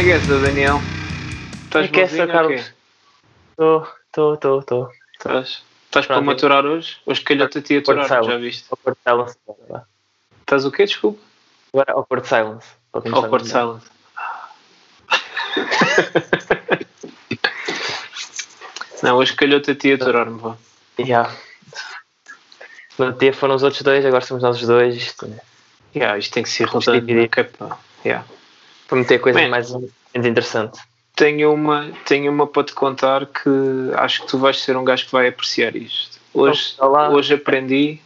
É que é essa, Daniel? Estás Como é que é essa, Carlos? Estou, estou, estou, estou. Estás, para maturar hoje? Hoje calhou-te a ti aturar, já Silence. viste? Port Silence. agora. Estás o quê, desculpa? Agora Port Silence. melhor. Silent. Não, hoje calhou-te a ti aturar-me, vá. Yeah. No dia foram os outros dois, agora somos nós os dois. Isto? Yeah, isto tem que ser rodando. dividir. ok, pá. Yeah. Para meter coisa Man. mais interessante. Tenho uma, tenho uma para te contar que acho que tu vais ser um gajo que vai apreciar isto. Hoje, Então, olá. hoje aprendi.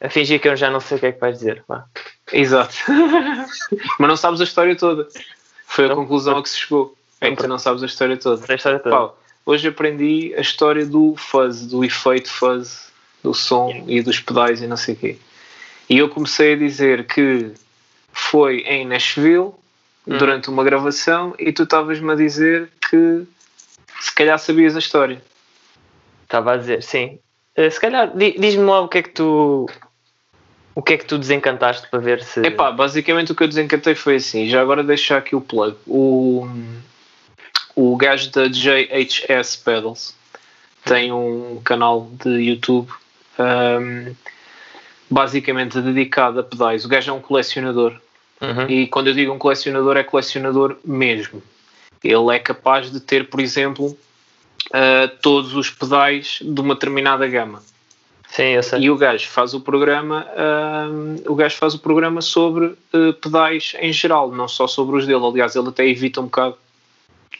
A fingir que eu já não sei o que é que vais dizer. Vá. Exato. Mas não sabes a história toda. Foi a Não. conclusão a que se chegou. É que tu não sabes a história toda. A história toda. Hoje aprendi a história do fuzz, do efeito fuzz, do som e dos pedais e não sei o quê. E eu comecei a dizer que foi em Nashville, Hum. durante uma gravação, e tu estavas-me a dizer que se calhar sabias a história. Estava a dizer, sim. Eh, se calhar, di- diz-me lá o que é que tu. O que é que tu desencantaste para ver se. Epá, basicamente o que eu desencantei foi assim, já agora deixar aqui o plug. O, o gajo da JHS Pedals tem um canal de YouTube um, basicamente dedicado a pedais. O gajo é um colecionador Uhum. e quando eu digo um colecionador é colecionador mesmo. Ele é capaz de ter, por exemplo, uh, todos os pedais de uma determinada gama. Sim, eu sei. E o gajo faz o programa, hum, o gajo faz o programa sobre eh, pedais em geral, não só sobre os dele. Aliás, ele até evita um bocado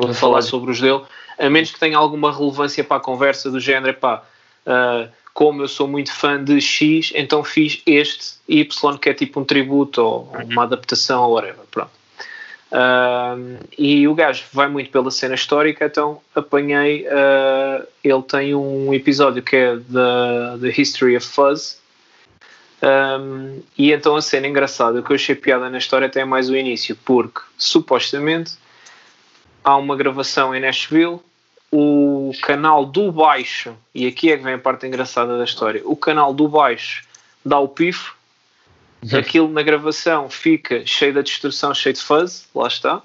de falar sobre os dele, a menos que tenha alguma relevância para a conversa do género, pá, ah, como eu sou muito fã de X, então fiz este Y que é tipo um tributo ou uma adaptação ou whatever, pronto. Um, e o gajo vai muito pela cena histórica, então apanhei. uh, ele tem um episódio que é da The History of Fuzz. Um, e então a cena engraçada, o que eu achei piada na história até é mais o início, porque supostamente há uma gravação em Nashville, o canal do baixo, e aqui é que vem a parte engraçada da história, o canal do baixo dá o pifo, aquilo na gravação fica cheio da destruição, cheio de fuzz, lá está.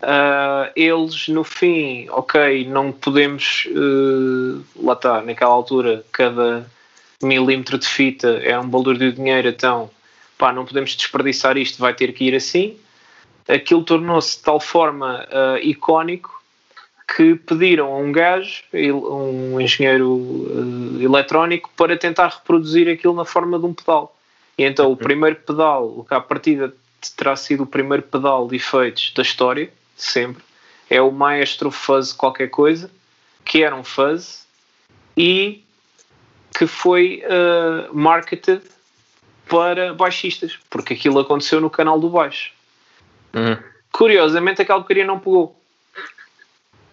Ah, eles no fim, ok, não podemos, eh, lá está, naquela altura, cada milímetro de fita é um valor de dinheiro, então pá, não podemos desperdiçar isto, vai ter que ir assim. Aquilo tornou-se de tal forma ah, icónico que pediram a um gajo, um engenheiro eh, eletrónico, para tentar reproduzir aquilo na forma de um pedal. E então o primeiro pedal, o que à partida terá sido o primeiro pedal de efeitos da história, sempre, é o Maestro Fuzz qualquer coisa, que era um fuzz e que foi eh, marketed para baixistas, porque aquilo aconteceu no canal do baixo. Uhum. Curiosamente aquela porcaria não pegou.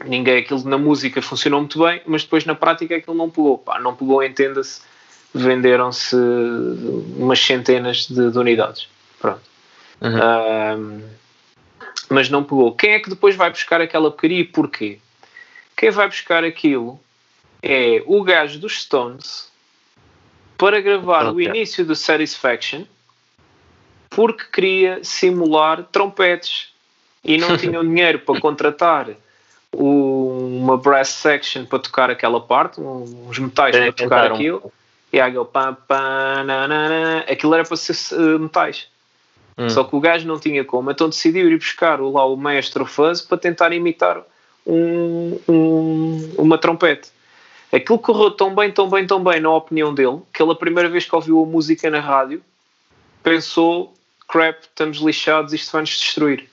Ninguém, aquilo na música funcionou muito bem, mas depois na prática aquilo não pegou. Pá, não pegou, entenda-se, venderam-se umas centenas de, de unidades. Pronto. Uhum. Mas não pegou. Quem é que depois vai buscar aquela porcaria e porquê? Quem vai buscar aquilo é o gajo dos Stones para gravar o Ok. início do Satisfaction porque queria simular trompetes e não tinham dinheiro para contratar o- uma brass section para tocar aquela parte, uns metais para tocar Inventaram. aquilo. E aí pam, pam, nanana. aquilo era para ser eh, metais. Hum. Só que o gajo não tinha como, então decidiu ir buscar o- lá o maestro fuzz para tentar imitar um- um- uma trompete. Aquilo correu tão bem, tão bem, tão bem, na opinião dele, que ele, a primeira vez que ouviu a música na rádio, pensou: crap, estamos lixados, isto vai nos destruir.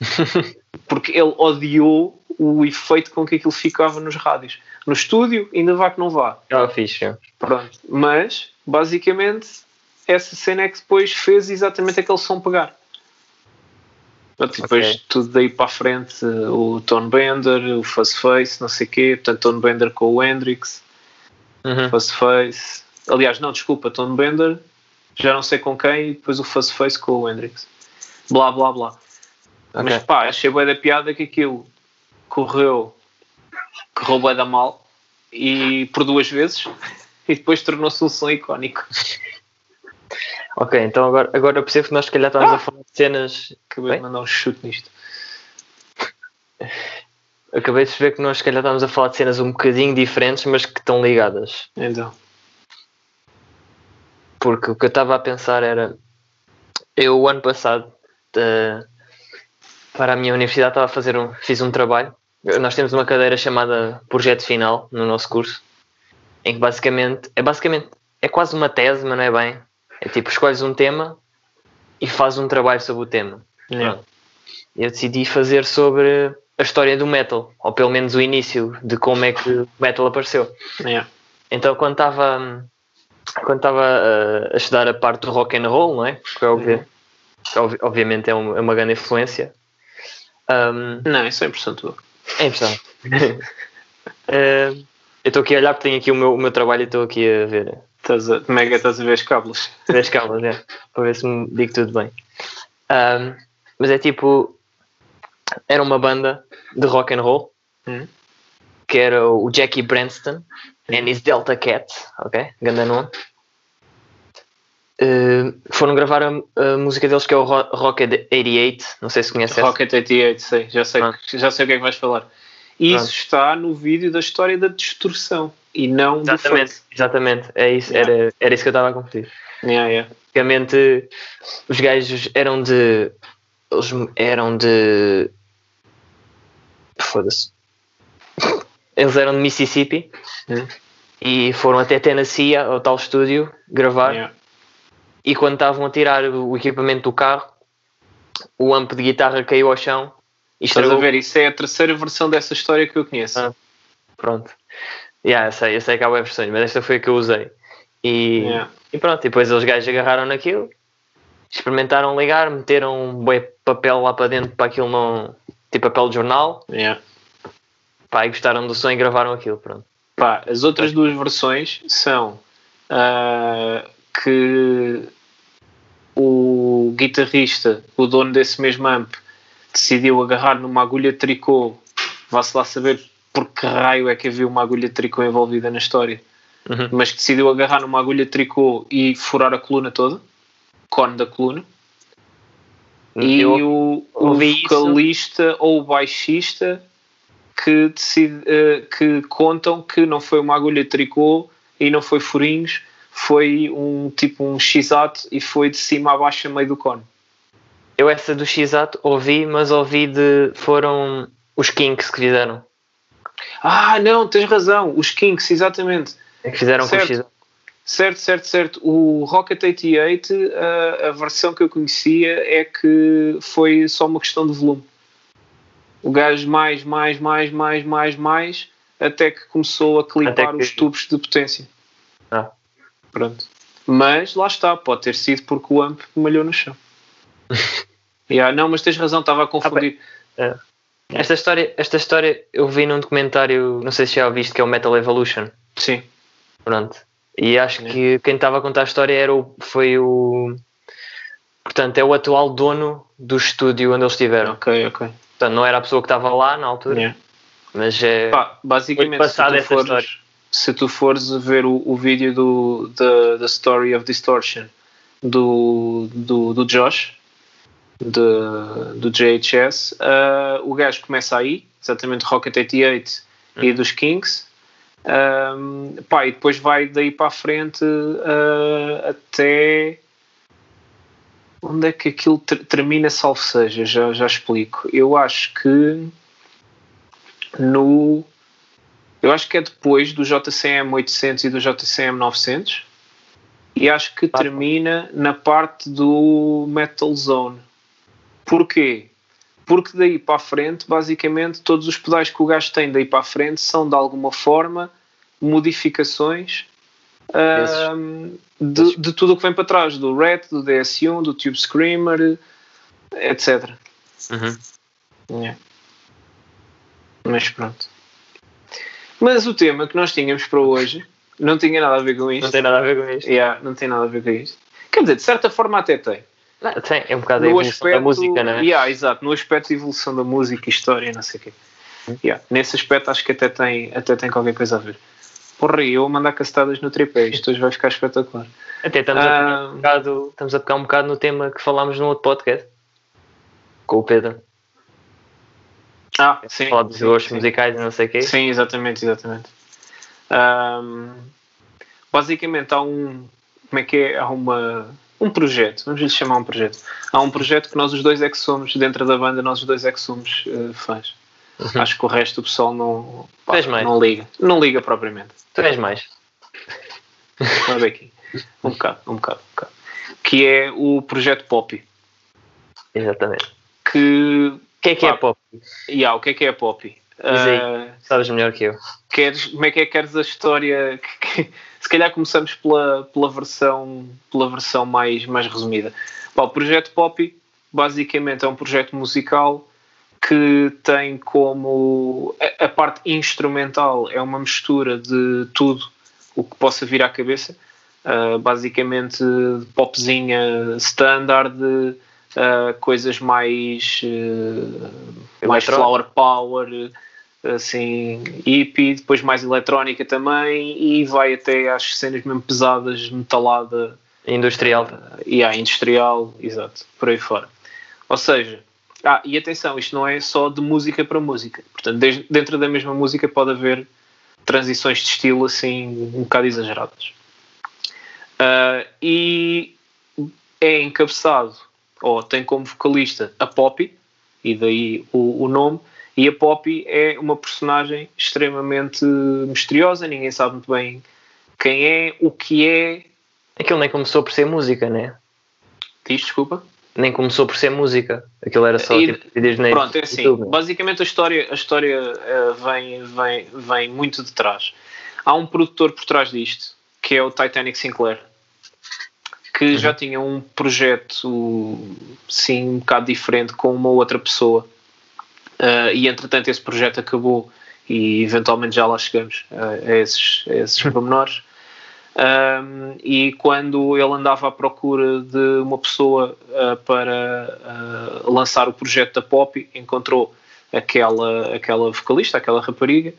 Porque ele odiou o efeito com que aquilo ficava nos rádios. No estúdio, ainda vá que não vá. Ah, fixe. é. Pronto. Mas, basicamente, essa cena é que depois fez exatamente aquele som pegar. Portanto, depois tudo daí para a frente, o Tone Bender, o Fuzz Face, não sei o quê. Portanto, Tone Bender com o Hendrix, Uhum. Fuzz Face. Aliás, não, desculpa, Tone Bender, já não sei com quem, e depois o Fuzz Face com o Hendrix. Blá, blá, blá. Mas Ok. pá, achei bem da piada que aquilo correu, correu bem da mal e por duas vezes e depois tornou-se um som icónico. Ok, então agora, agora eu percebo que nós se calhar estamos Ah! a falar de cenas. Acabei Bem? de mandar um chute nisto. acabei de perceber que nós, se calhar, estamos a falar de cenas um bocadinho diferentes, mas que estão ligadas. Então. Porque o que eu estava a pensar era. Eu, o ano passado, de- para a minha universidade, estava a fazer um, fiz um trabalho. Nós temos uma cadeira chamada Projeto Final no nosso curso, em que basicamente é basicamente é quase uma tese, mas não é bem. É tipo, escolhes um tema e fazes um trabalho sobre o tema. Pronto. Eu decidi fazer sobre a história do metal, ou pelo menos o início de como é que o metal apareceu. Yeah. Então quando estava quando estava uh, a estudar a parte do rock and roll, não é? Que, é obvi- obviamente é, um- é uma grande influência. Um, Não, isso é impressão tua. é impressionante. Uh, eu estou aqui a olhar porque tenho aqui o meu, o meu trabalho e estou aqui a ver Estás a, que estás a ver as cábulas? as cábulas, é, para ver se me digo tudo bem. Um, mas é tipo, era uma banda de rock and roll Hum. que era o Jackie Branston and his Delta Cat, ok? Ganda nome. Uh, foram gravar a, a música deles que é o Ro- Rocket 88, não sei se conhece essa. Rocket 88, sei, já sei, já sei o que é que vais falar. Isso Pronto. está no vídeo da história da destruição e não Exatamente, exatamente, é isso, Yeah. era, era isso que eu estava a confundir. Yeah, yeah. Basicamente, os gajos eram de. Eles eram de. Foda-se. Eles eram de Mississippi Hum. e foram até Tennessee, ao tal estúdio, gravar. Yeah. E quando estavam a tirar o equipamento do carro, o amp de guitarra caiu ao chão e Estás a estragou. ver? Isso é a terceira versão dessa história que eu conheço. Ah. Pronto. Yeah, eu sei, eu sei que há web versões, mas esta foi a que eu usei. E, Yeah. e pronto, e depois os gajos agarraram naquilo, experimentaram ligar, meteram um papel lá para dentro para aquilo não. tipo papel de jornal, Yeah. pá, e gostaram do som e gravaram aquilo, pronto. Pá, as outras duas versões são ah, que o guitarrista, o dono desse mesmo amp, decidiu agarrar numa agulha de tricô. Vá-se lá saber por que raio é que havia uma agulha de tricô envolvida na história. Uhum. Mas decidiu agarrar numa agulha de tricô e furar a coluna toda, cone da coluna. E Eu- o, o ouvi isso. vocalista ou o baixista que, decide, eh, que contam que não foi uma agulha de tricô e não foi furinhos, foi um tipo um x-ato e foi de cima a baixo a meio do cone. Eu essa do X-Ato ouvi, mas ouvi de. foram os Kinks que fizeram. Ah, não, tens razão, os Kinks, exatamente. É que fizeram com o Certo. X-Ato. Certo, certo, certo. O Rocket 88, a, a versão que eu conhecia é que foi só uma questão de volume. O gajo mais, mais, mais, mais, mais, mais, até que começou a clipar que- os tubos de potência. Ah. Pronto. Mas lá está, pode ter sido porque o amp malhou no chão. yeah, não, mas tens razão, estava a confundir. Esta história, esta história eu vi num documentário, não sei se já ouviste, que é o Metal Evolution. Sim. Pronto. E acho É. que quem estava a contar a história era o, foi o. Portanto, é o atual dono do estúdio onde eles estiveram. Ok, ok. Portanto, não era a pessoa que estava lá na altura, Yeah. mas é. Pá, basicamente, se tu, fores. Se tu fores ver o, o vídeo do the, the Story of Distortion do, do, do Josh, de, do JHS, ah, o gajo começa aí, exatamente Rocket 88 e dos Kings. Ahm, pá, e depois vai daí para a frente ah, até onde é que aquilo ter- termina, salvo seja, já, já explico. Eu acho que no. Eu acho que é depois do JCM 800 e do JCM 900 e acho que termina na parte do Metal Zone. Porquê? Porque daí para a frente, basicamente, todos os pedais que o gajo tem daí para a frente são de alguma forma modificações de, de tudo o que vem para trás, do Red, do DS1, do Tube Screamer, etc. Uhum. Yeah. Mas pronto. Mas o tema que nós tínhamos para hoje não tinha nada a ver com isto. Não tem nada a ver com isto. Yeah, não tem nada a ver com isto. Quer dizer, de certa forma até tem. Não, tem, é um bocado a No evolução aspecto, da música, não é? Yeah, exato, no aspecto de evolução da música, história e não sei o quê. Yeah, nesse aspecto acho que até tem, até tem qualquer coisa a ver. Porra, eu a mandar castadas no tripé, isto hoje vai ficar espetacular. Até estamos, a Ah, um bocado, estamos a pegar um bocado no tema que falámos no outro podcast com o Pedro. Ah, sim. Falar dos gostos musicais e não sei o quê. Sim, exatamente, exatamente. Ahm, basicamente há um. Como é que é? Há uma. Um projeto, vamos lhe chamar um projeto. Há um projeto que nós os dois é que somos, dentro da banda, nós os dois é que somos eh, fãs. Uhum. Acho que o resto do pessoal não, pá, não liga. Não liga propriamente. Tu és mais. Vamos ver aqui. Um bocado, um bocado, um bocado. Que é o projeto Poppy. Exatamente. Que. O que é que é pop? Yeah, o que é que é? Diz aí. Ah, Sabes melhor que eu. queres, como é que é que queres a história? Que- que- se calhar começamos pela, pela, versão, pela versão mais, mais resumida. Pá, o projeto Poppy basicamente é um projeto musical que tem como a, a parte instrumental é uma mistura de tudo o que possa vir à cabeça. Uh, basicamente popzinha standard, uh, coisas mais, uh, mais flower power, assim, hippie, depois mais eletrónica também, e vai até às cenas mesmo pesadas, metalada Industrial. e a industrial, exato, por aí fora. Ou seja, ah, e atenção, isto não é só de música para música. Portanto, desde- dentro da mesma música pode haver transições de estilo assim um bocado exageradas. Ah, e é encabeçado, ou tem como vocalista a Poppy, e daí o, o nome, e a Poppy é uma personagem extremamente misteriosa, ninguém sabe muito bem quem é, o que é. Aquilo nem começou por ser música, né? Diz, desculpa. Nem começou por ser música. Aquilo era só E- tipo vídeos na Pronto, é assim. YouTube? Basicamente a história, a história eh, vem, vem, vem muito de trás. Há um produtor por trás disto, que é o Titanic Sinclair, que já tinha um projeto sim um bocado diferente com uma outra pessoa. Eh, e entretanto esse projeto acabou e eventualmente já lá chegamos eh, a esses, a esses pormenores. Um, e quando ele andava à procura de uma pessoa uh, para uh, lançar o projeto da Pop, encontrou aquela, aquela vocalista, aquela rapariga.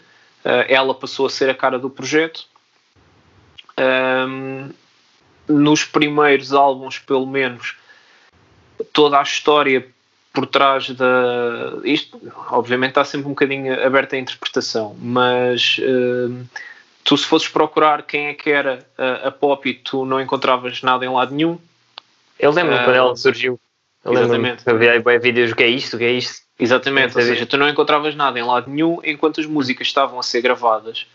Uh, ela passou a ser a cara do projeto. Um, nos primeiros álbuns, pelo menos, toda a história por trás da. Isto, obviamente, está sempre um bocadinho aberto à interpretação, mas. um, tu se fosses procurar quem é que era a, a Poppy, tu não encontravas nada em lado nenhum. Eu lembro-me Ah, quando ela surgiu. Eu exatamente. havia vídeos, o que é isto, o que é isto. Exatamente, ou seja, tu não encontravas nada em lado nenhum enquanto as músicas estavam a ser gravadas,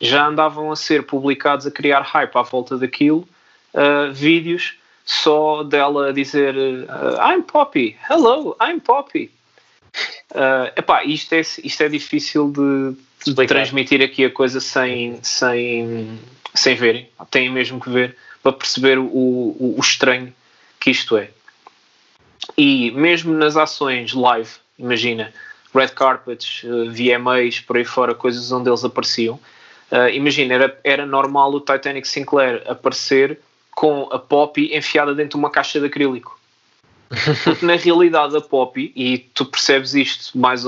já andavam a ser publicados a criar hype à volta daquilo, uh, vídeos só dela dizer uh, I'm Poppy, hello, I'm Poppy. Uh, epá, isto é, isto é difícil de, de transmitir aqui a coisa sem, sem, sem verem. Têm mesmo que ver para perceber o, o, o estranho que isto é. E mesmo nas ações live, imagina, red carpets, eh, VMAs, por aí fora, coisas onde eles apareciam, eh, imagina, era, era normal o Titanic Sinclair aparecer com a Poppy enfiada dentro de uma caixa de acrílico. Porque na realidade a Poppy, e tu percebes isto mais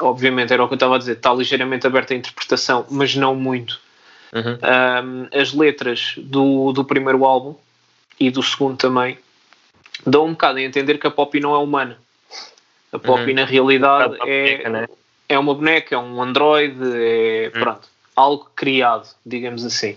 obviamente era o que eu estava a dizer, está ligeiramente aberta à interpretação, mas não muito. Uhum. Um, as letras do, do primeiro álbum e do segundo também dão um bocado a entender que a Poppy não é humana. A Poppy Uhum. na realidade Uma é, boneca, né? é uma boneca, é um androide, é Hum. pronto, algo criado, digamos assim.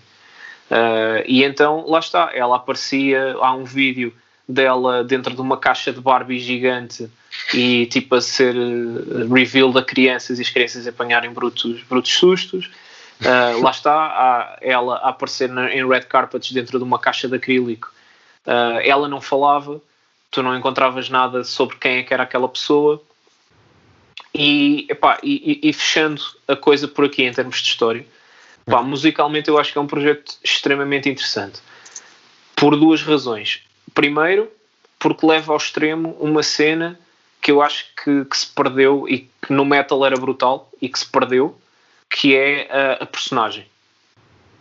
Uh, e então lá está, ela aparecia, há um vídeo dela dentro de uma caixa de Barbie gigante e tipo a ser uh, revealed a crianças e as crianças apanharem brutos, brutos sustos. Uh, lá está, há ela a aparecer na- em red carpets dentro de uma caixa de acrílico. Uh, ela não falava, tu não encontravas nada sobre quem é que era aquela pessoa. E, epá, e, e- e fechando a coisa por aqui em termos de história, pá, musicalmente eu acho que é um projeto extremamente interessante. Por duas razões. Primeiro, porque leva ao extremo uma cena que eu acho que, que se perdeu e que no metal era brutal e que se perdeu, que é a, a personagem.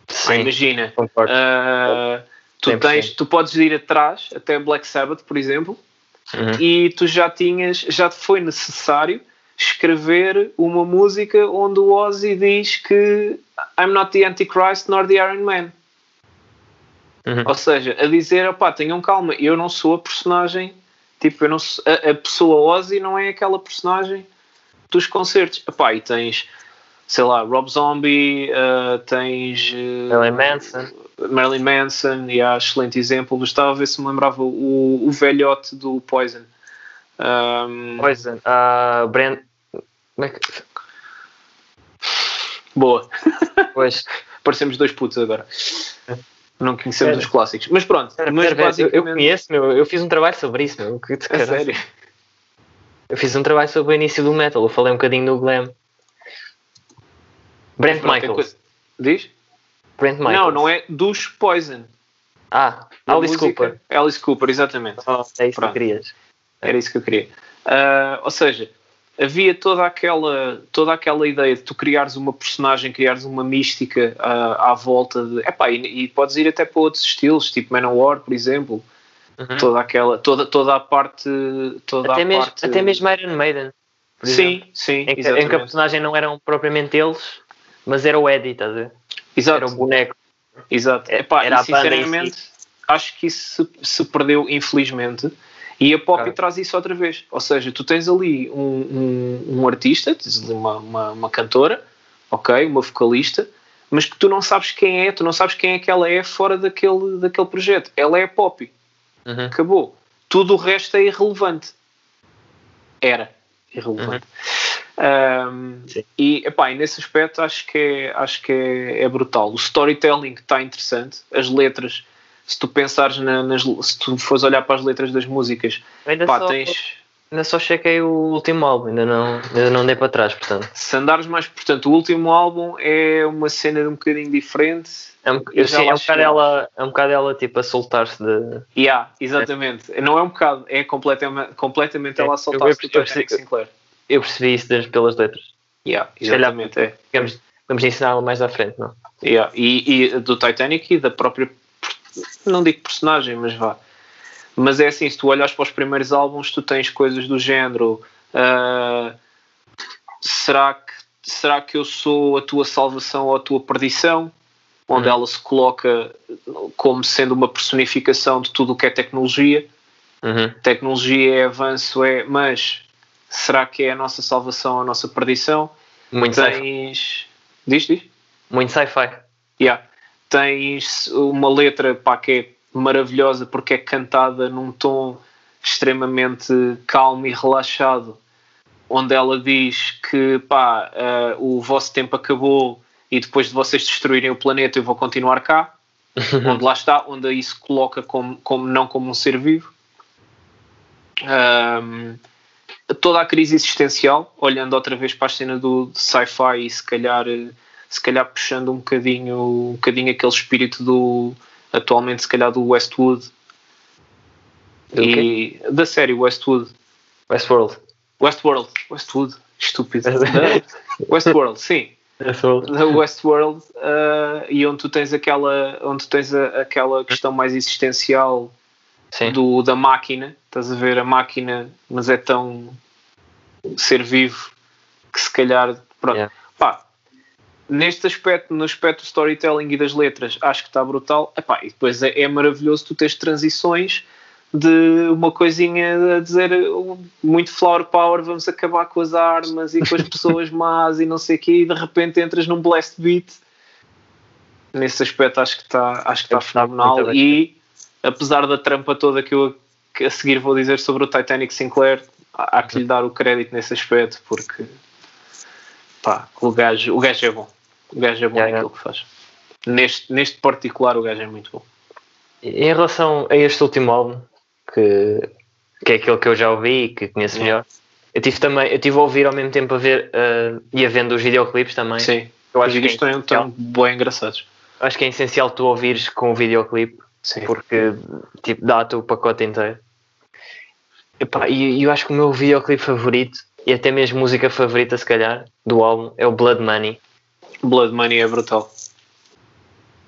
Ah, Sim, imagina, concordo. ah, tu, 100%. tens, tu podes ir atrás até Black Sabbath, por exemplo, Uhum. e tu já tinhas, já foi necessário escrever uma música onde o Ozzy diz que I'm not the Antichrist nor the Iron Man. Uhum. Ou seja, a dizer, opá, tenham calma, eu não sou a personagem, tipo, eu não sou- a, a pessoa Ozzy não é aquela personagem dos concertos. Epá, e tens, sei lá, Rob Zombie, uh, tens. Uh, Marilyn Manson. Marilyn Manson, e há excelente exemplo. Estava a ver se me lembrava o, o velhote do Poison. Um, Poison. Uh, Brand. Como é que. Boa. Pois. Parecemos dois putos agora. Não conhecemos os clássicos. Mas pronto. Pera, mas basicamente... Eu conheço, meu. Eu fiz um trabalho sobre isso, meu. Que sério? Eu fiz um trabalho sobre o início do metal. Eu falei um bocadinho do glam. Brent Pronto, Michaels. coisa- Diz? Brent Michaels. Não, não é dos Poison. Ah, Da Alice música- Cooper. Alice Cooper, exatamente. Oh, é isso que Pronto. tu querias. Era isso que eu queria. Ah, ou seja, havia toda aquela, toda aquela ideia de tu criares uma personagem, criares uma mística ah, à volta de. Epá, e, e podes ir até para outros estilos, tipo Manowar, por exemplo. Uhum. Toda aquela. Toda, toda a parte. Toda Até, a mesmo, parte, até mesmo Iron Maiden. por exemplo. Sim, sim, Em que, em que a personagem não eram propriamente eles, mas era o Eddie, estás a ver? Exato, Era o boneco. exato. É- Epá, era e em sinceramente, acho que isso se, se perdeu, infelizmente. E a pop Ok. traz isso outra vez. Ou seja, tu tens ali um, um, um artista, tens ali uma, uma, uma cantora, ok, uma vocalista, mas que tu não sabes quem é, tu não sabes quem é que ela é fora daquele, daquele projeto. Ela é pop, Uhum. acabou. Tudo o resto é irrelevante. Era irrelevante. Um, Sim. e, epá, e nesse aspecto acho que, é, acho que é, é brutal. O storytelling está interessante, as letras, se tu pensares na- nas, se tu fores olhar para as letras das músicas, Ainda, pá, só, tens, ainda só chequei o último álbum, ainda não, ainda não dei para trás, portanto. se andares mais, portanto, o último álbum é uma cena um bocadinho diferente. É um, Eu sei, é um bocado ela, é um bocado ela tipo a soltar-se de. Há, exatamente. Não é um bocado, é completamente, completamente É, ela a soltar-se do Titanic Sinclair. Eu percebi isso pelas letras. Yeah, calhar- exatamente, é. Vamos, vamos ensiná-la mais à frente, não? Yeah, E, e do Titanic e da própria. Não digo personagem, mas vá. Mas é assim: se tu olhas para os primeiros álbuns, tu tens coisas do género. ah, será, que, será que eu sou a tua salvação ou a tua perdição? Onde Hum. ela se coloca como sendo uma personificação de tudo o que é tecnologia. Uhum. Tecnologia é avanço, é. Mas será que é a nossa salvação ou a nossa perdição? Muito. Tens. Diz, diz? Muito sci-fi. Yeah. Tens uma letra pá, que é maravilhosa porque é cantada num tom extremamente calmo e relaxado, onde ela diz que pá, ah, o vosso tempo acabou e depois de vocês destruírem o planeta eu vou continuar cá. onde lá está, onde aí se coloca como, como não como um ser vivo. Ahm, toda a crise existencial, olhando outra vez para a cena do do sci-fi e se calhar, eh, se calhar puxando um bocadinho, um bocadinho aquele espírito do atualmente se calhar do Westwood Do e da série Westwood. Westworld. Westworld, Westwood, estúpido. Westworld, sim. Westworld. da Westworld uh, e onde tu tens aquela onde tens a- aquela questão mais existencial Sim. do, da máquina estás a ver a máquina mas é tão ser vivo que se calhar pronto Yeah. Neste aspecto no aspecto do storytelling e das letras acho que está brutal Epá, e depois é, é maravilhoso tu teres transições de uma coisinha a dizer muito flower power, vamos acabar com as armas e com as pessoas más e não sei o quê, e de repente entras num blast beat. Nesse aspecto acho que está acho que está Está fenomenal muito bem. e apesar da trampa toda que eu que a seguir vou dizer sobre o Titanic Sinclair, há há que lhe dar o crédito nesse aspecto porque pá, o gajo, o gajo é bom. O gajo é bom Yeah, naquilo que faz. Neste, neste particular o gajo é muito bom. Em relação a este último álbum, que, que é aquele que eu já ouvi e que conheço Yeah. melhor, eu tive também, eu tive a ouvir ao mesmo tempo a ver uh, e a vendo os videoclipes também. Sim. Eu Os acho que, vídeos é estão, estão bem engraçados. acho que é essencial tu ouvires com o videoclipe Sim. porque tipo, dá-te o pacote inteiro. Epá, e eu acho que o meu videoclipe favorito, e até mesmo música favorita, se calhar, do álbum, é o Blood Money. Blood Money é brutal.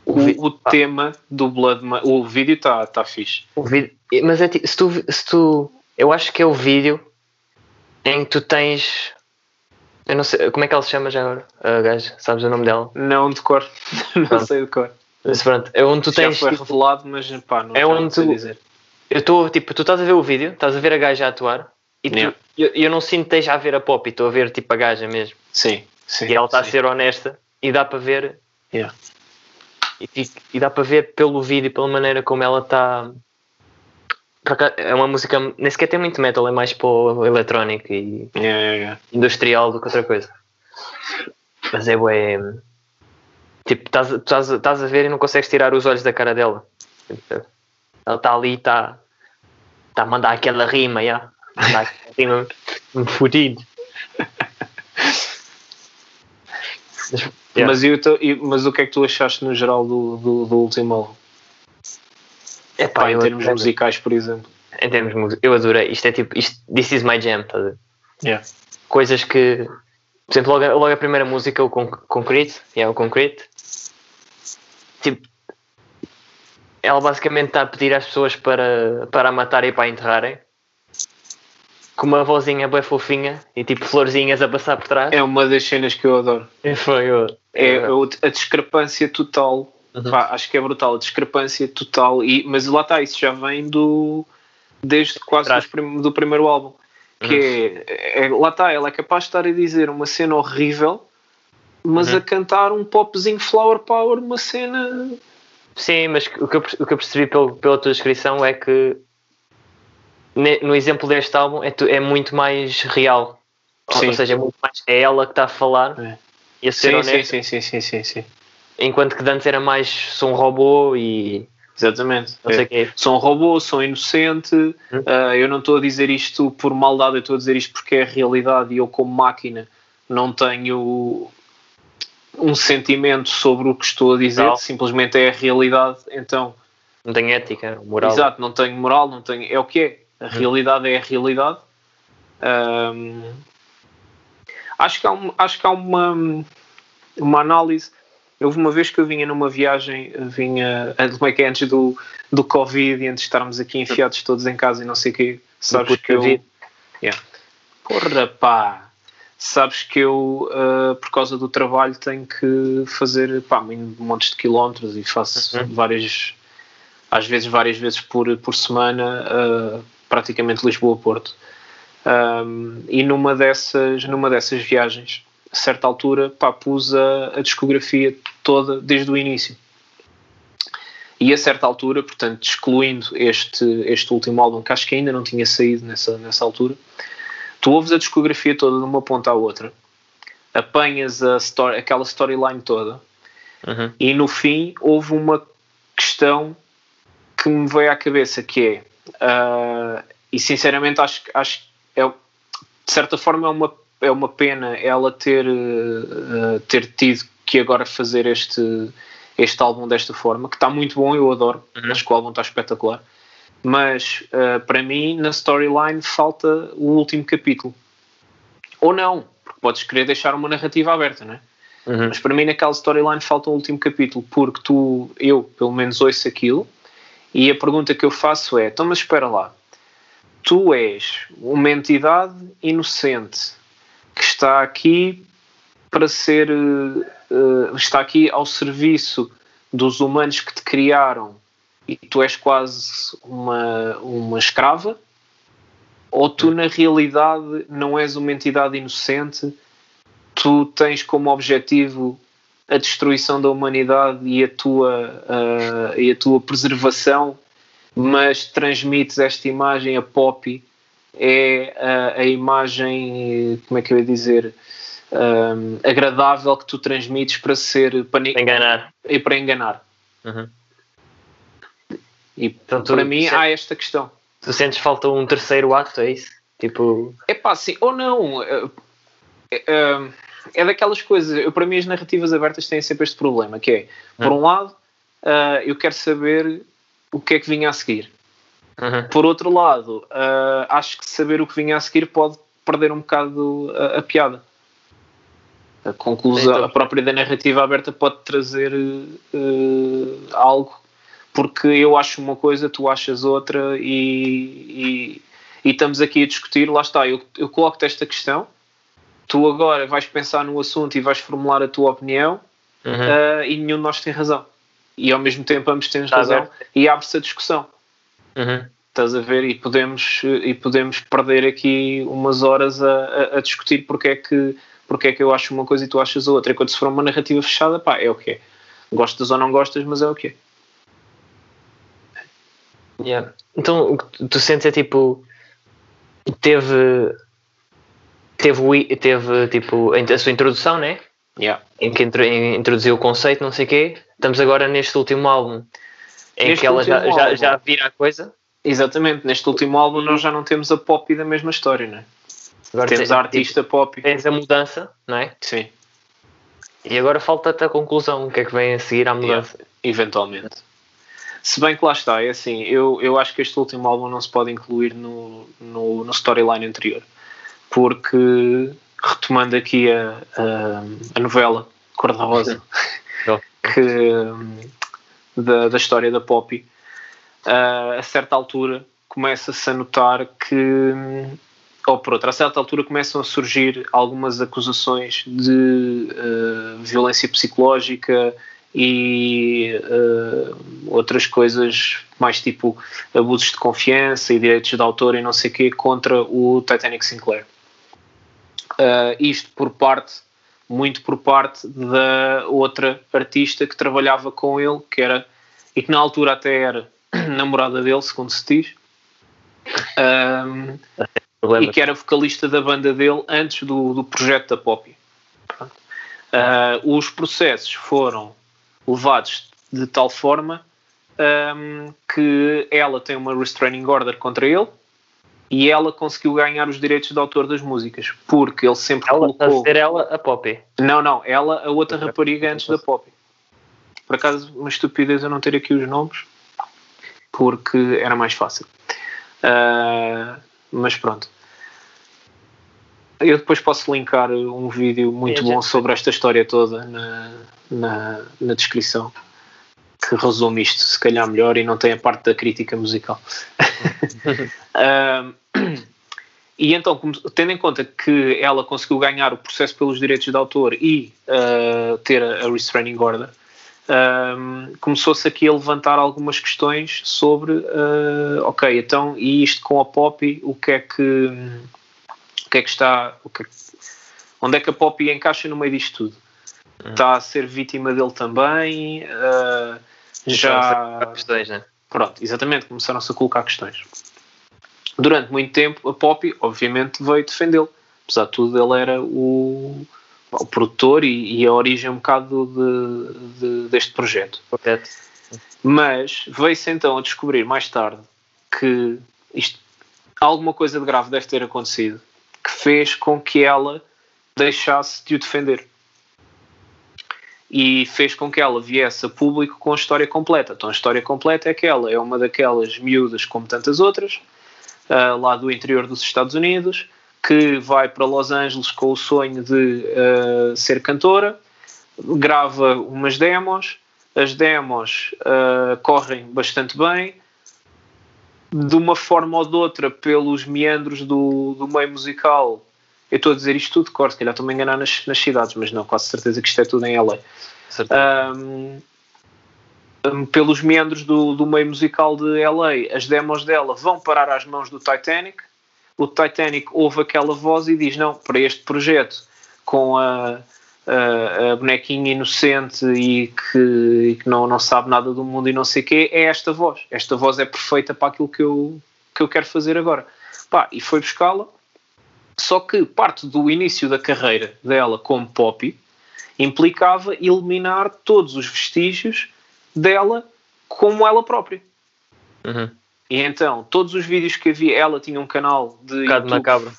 O, vi- o tema do Blood Money, o vídeo está tá fixe. O vídeo, mas é tipo, se tu, se tu. Eu acho que é o vídeo em que tu tens. Eu não sei, como é que ela se chama já agora? A gaja, sabes o nome dela? Não de cor, não Pronto. sei de cor. Mas pronto, é onde tu Já tens. foi tipo, revelado, mas pá, não, É já onde sei tu- dizer. eu estou, tipo, tu estás a ver o vídeo, estás a ver a gaja a atuar, E tu- Yeah. eu, eu não sinto que esteja a ver a pop, estou a ver tipo a gaja mesmo. Sim, sim. e ela está a ser honesta e dá para ver. Yeah. E, e dá para ver pelo vídeo, pela maneira como ela está. É uma música, nem sequer tem muito metal, é mais para o eletrónico e Yeah, yeah, yeah. industrial do que outra coisa. Mas é bué. Tipo, estás, a ver e não consegues tirar os olhos da cara dela. Ela está ali e está tá a mandar aquela rima, já. Mandar aquela rima fudido. Mas, yeah. Mas, eu mas o que é que tu achaste no geral do, do, do último álbum? Epá, Pá, em termos adorei. musicais, por exemplo. Em termos música, eu adorei. Isto é tipo, isto, this is my jam, estás a ver? Yeah. Coisas que, por exemplo, logo, a- logo a primeira música, o Con Concrete, é o Concrete, tipo, ela basicamente está a pedir às pessoas para, para a matarem e para a enterrarem, com uma vozinha bem fofinha e tipo florzinhas a passar por trás. É uma das cenas que eu adoro. E foi eu. É a discrepância total. Uhum. Pá, acho que é brutal. A discrepância total. E, mas lá está, isso já vem do. Desde quase prim- do primeiro álbum. Que é, é- Lá está, ela é capaz de estar a dizer uma cena horrível, mas Uhum. a cantar um popzinho flower power, uma cena. Sim, mas o que eu, o que eu percebi pelo, pela tua descrição é que no exemplo deste álbum é, é muito mais real. Ou- Sim. Ou seja, é, muito mais, é ela que está a falar É. e a ser Sim, honesta, sim, sim, sim, sim, sim, enquanto que antes era mais sou um robô e Exatamente. não É. sei quê. sou um robô, sou inocente, Hum. ah, eu não estou a dizer isto por maldade, eu estou a dizer isto porque é a realidade e eu, como máquina, não tenho um sentimento sobre o que estou a dizer, simplesmente é a realidade, então, Não tem ética, moral. exato, não tenho moral, não tenho, é o que é, a realidade é a realidade. Ahm, acho que há, um- acho que há uma, uma análise. Houve uma vez que eu vinha numa viagem, vinha, como é que é, antes do, do Covid e antes de estarmos aqui enfiados todos em casa e não sei o quê, sabes que eu. Yeah. Porra, pá! Sabes que eu, ah, por causa do trabalho, tenho que fazer pá, montes de quilómetros e faço Uhum. várias, às vezes várias vezes por, por semana, ah, praticamente Lisboa-Porto. Um, e numa dessas, numa dessas viagens, a certa altura, pá, pus a, a discografia toda desde o início. E a certa altura, portanto, excluindo este, este último álbum, que acho que ainda não tinha saído nessa, nessa altura, tu ouves a discografia toda de uma ponta à outra, apanhas a story, aquela storyline toda, Uhum. e no fim houve uma questão que me veio à cabeça que é ah, e sinceramente acho, que- acho que é, de certa forma é uma, é uma pena ela ter, ah, ter tido que agora fazer este, este álbum desta forma, que está muito bom, eu adoro, Uhum. acho que o álbum está espetacular mas ah, para mim na storyline falta o último capítulo ou não, porque podes querer deixar uma narrativa aberta, não é? Uhum. Mas para mim naquela storyline falta o último capítulo, porque tu, eu pelo menos ouço aquilo, e a pergunta que eu faço é, então mas espera lá, tu és uma entidade inocente que está aqui para ser, eh, está aqui ao serviço dos humanos que te criaram e tu és quase uma, uma escrava, ou tu na realidade não és uma entidade inocente? Tu tens como objetivo a destruição da humanidade e a tua, ah, e a tua preservação, mas transmites esta imagem, a Poppy é a, a imagem, como é que eu ia dizer, ah, agradável que tu transmites para ser para, Enganar. e para enganar. Uhum. E Então, para mim se- há esta questão. Tu sentes falta um terceiro ato, é isso? Tipo, É pá, sim, ou não. É, é, é daquelas coisas. Eu, para mim, as narrativas abertas têm sempre este problema: que é, por Hum. um lado, ah, eu quero saber o que é que vinha a seguir. uhum. Por outro lado, ah, acho que saber o que vinha a seguir pode perder um bocado a, a piada. A conclusão, Então- a própria da narrativa aberta pode trazer ah, algo, porque eu acho uma coisa, tu achas outra, e, e, e estamos aqui a discutir. Lá está, eu, eu coloco-te esta questão, tu agora vais pensar no assunto e vais formular a tua opinião, Uhum. ah, e nenhum de nós tem razão. E ao mesmo tempo ambos temos Está razão, e abre-se a discussão. Uhum. Estás a ver? E podemos, e podemos perder aqui umas horas a, a, a, discutir porque é, que, porque é que eu acho uma coisa e tu achas outra. Enquanto se for uma narrativa fechada, pá, é o que é. Gostas ou não gostas, mas é o que é. Yeah. Então, o que tu sentes é tipo. Teve. Teve, teve tipo a sua introdução, né? Yeah. Em que introduziu o conceito, não sei o quê. Estamos agora neste último álbum em neste que ela já, já, já vira a coisa. Exatamente, neste último álbum nós já não temos a pop da mesma história, não é? Agora temos a artista pop. Tens a mudança, não é? Sim. E agora falta-te a conclusão, o que é que vem a seguir à mudança? Yeah, eventualmente. Se bem que lá está, é assim, eu, eu acho que este último álbum não se pode incluir no, no, no storyline anterior, porque retomando aqui a, a, a novela Cor-de-Rosa, que, da, da história da Poppy, uh, a certa altura começa-se a notar que, ou por outra, a certa altura começam a surgir algumas acusações de uh, violência psicológica e uh, outras coisas mais tipo abusos de confiança e direitos de autor e não sei o quê contra o Titanic Sinclair. Uh, isto por parte, muito por parte da outra artista que trabalhava com ele, que era, e que na altura até era namorada dele, segundo se diz, um, e que era vocalista da banda dele antes do, do projeto da Poppy. Uh, os processos foram levados de tal forma um, que ela tem uma restraining order contra ele e ela conseguiu ganhar os direitos de autor das músicas porque ele sempre ela, colocou... A ser ela a Poppy? Não, não, ela a outra rapariga antes da Poppy. Por acaso, uma estupidez eu não ter aqui os nomes porque era mais fácil. Uh, mas pronto. Eu depois posso linkar um vídeo muito bom sobre esta história toda na, na, na descrição que resume isto, se calhar melhor, e não tem a parte da crítica musical. uh, e então, tendo em conta que ela conseguiu ganhar o processo pelos direitos de autor e uh, ter a, a restraining order, um, começou-se aqui a levantar algumas questões sobre, uh, ok, então, e isto com a Poppy, o que é que, o que é que está, que é onde é que a Poppy encaixa no meio disto tudo? Hum. Está a ser vítima dele também? Uh, já... questões, né? Pronto, exatamente, começaram-se a colocar questões. Durante muito tempo, a Poppy, obviamente, veio defendê-lo. Apesar de tudo, ele era o o produtor e, e, a origem um bocado de, de, deste projeto. Correto. Mas veio-se então a descobrir mais tarde que isto, alguma coisa de grave deve ter acontecido que fez com que ela deixasse de o defender. E fez com que ela viesse a público com a história completa. Então a história completa é que ela é uma daquelas miúdas como tantas outras, uh, lá do interior dos Estados Unidos, que vai para Los Angeles com o sonho de uh, ser cantora, grava umas demos, as demos uh, correm bastante bem, de uma forma ou de outra, pelos meandros do, do meio musical. Eu estou a dizer isto tudo, corte, calhar estou-me a enganar nas, nas, cidades, mas não, quase certeza que isto é tudo em LA. Um, um, pelos meandros do, do meio musical de LA, as demos dela vão parar às mãos do Titanic o Titanic ouve aquela voz e diz: Não, para este projeto, com a, a, a bonequinha inocente e que, e que, não, não sabe nada do mundo e não sei o quê, é esta voz. Esta voz é perfeita para aquilo que eu, que eu quero fazer agora. Pá, e foi buscá-la. Só que parte do início da carreira dela como Poppy implicava eliminar todos os vestígios dela como ela própria. Uhum. E então, todos os vídeos que havia, ela tinha um canal de. Um bocado macabro.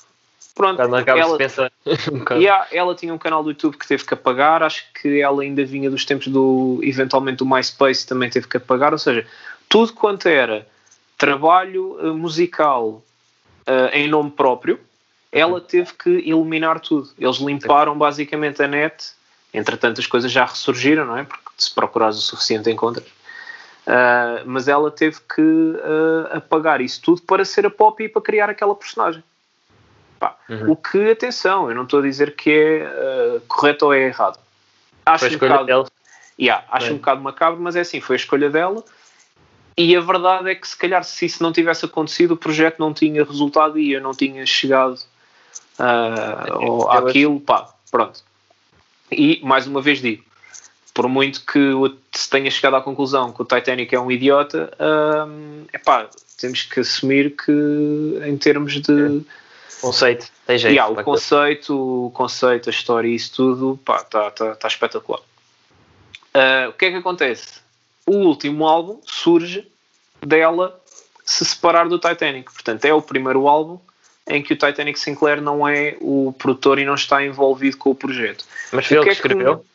Pronto, um macabro ela, pensa. um yeah, ela tinha um canal do YouTube que teve que apagar. Acho que ela ainda vinha dos tempos do. Eventualmente do MySpace também teve que apagar. Ou seja, tudo quanto era trabalho uh, musical uh, em nome próprio, ela teve que eliminar tudo. Eles limparam basicamente a net. Entretanto, as coisas já ressurgiram, não é? Porque se procurares o suficiente encontras. Uh, mas ela teve que uh, apagar isso tudo para ser a Poppy e para criar aquela personagem. Uhum. O que, atenção, eu não estou a dizer que é uh, correto ou é errado. Acho, um bocado, yeah, acho um bocado macabro, mas é assim, foi a escolha dela e a verdade é que se calhar se isso não tivesse acontecido o projeto não tinha resultado e eu não tinha chegado uh, àquilo, pá, pronto. E mais uma vez digo, por muito que se tenha chegado à conclusão que o Titanic é um idiota, um, epá, temos que assumir que em termos de conceito, tem jeito. Yeah, o conceito, o conceito, a história e isso tudo, pá, está tá, tá espetacular. Uh, o que é que acontece? O último álbum surge dela se separar do Titanic. Portanto, é o primeiro álbum em que o Titanic Sinclair não é o produtor e não está envolvido com o projeto. Mas foi ele que, é escreveu? Que...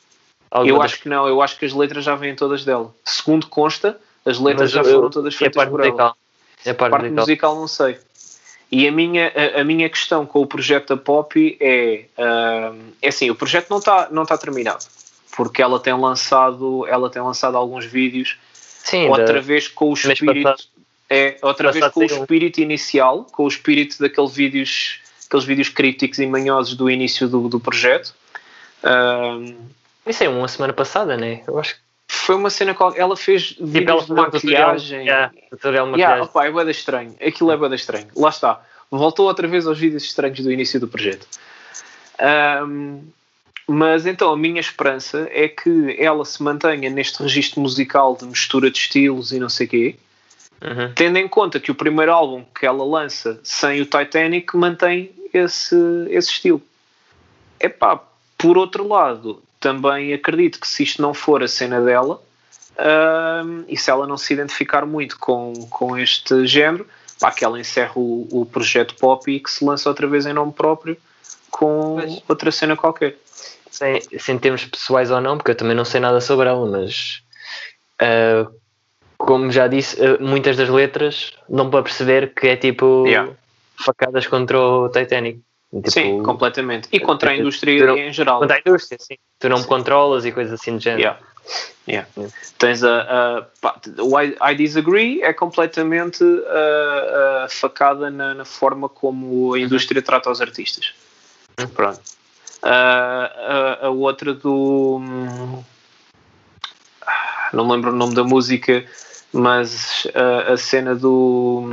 Eu acho que não, eu acho que as letras já vêm todas dela. Segundo consta, as letras Mas já foram todas feitas por musical. ela. É a parte, parte musical. musical não sei. E a minha, a, a, minha questão com o projeto da Poppy é, uh, é assim, o projeto não está não tá terminado, porque ela tem lançado, ela tem lançado alguns vídeos, Sim, outra vez com o espírito, é, outra vez com o espírito inicial, com o espírito daqueles vídeos, aqueles vídeos críticos e manhosos do início do, do projeto. Uh, Isso é uma semana passada, né? Eu acho que foi uma cena qual ela fez tipo, vídeos de maquilhagem. Yeah, tutorial de maquilhagem. Yeah, opa, é bada estranho. Aquilo é bada estranho. Lá está. Voltou outra vez aos vídeos estranhos do início do projeto. Um, mas então a minha esperança é que ela se mantenha neste registro musical de mistura de estilos e não sei o quê. Uhum. Tendo em conta que o primeiro álbum que ela lança sem o Titanic mantém esse, esse estilo. Epá, por outro lado, também acredito que se isto não for a cena dela uh, e se ela não se identificar muito com, com este género, pá, que ela encerra o, o projeto pop e que se lança outra vez em nome próprio com pois. outra cena qualquer. Sem, sem termos pessoais ou não, porque eu também não sei nada sobre ela, mas uh, como já disse, uh, muitas das letras não para perceber que é tipo yeah. facadas contra o Titanic. Tipo, sim, completamente. E contra a indústria não, em geral. Contra a indústria, sim. Tu não sim. me controlas e coisas assim de género. Yeah. Yeah. yeah. Tens a, a, o I, I, Disagree é completamente a, a facada na, na, forma como a uhum. indústria trata os artistas. Uhum. Pronto. a, a outra do. Não me lembro o nome da música, mas a, a cena do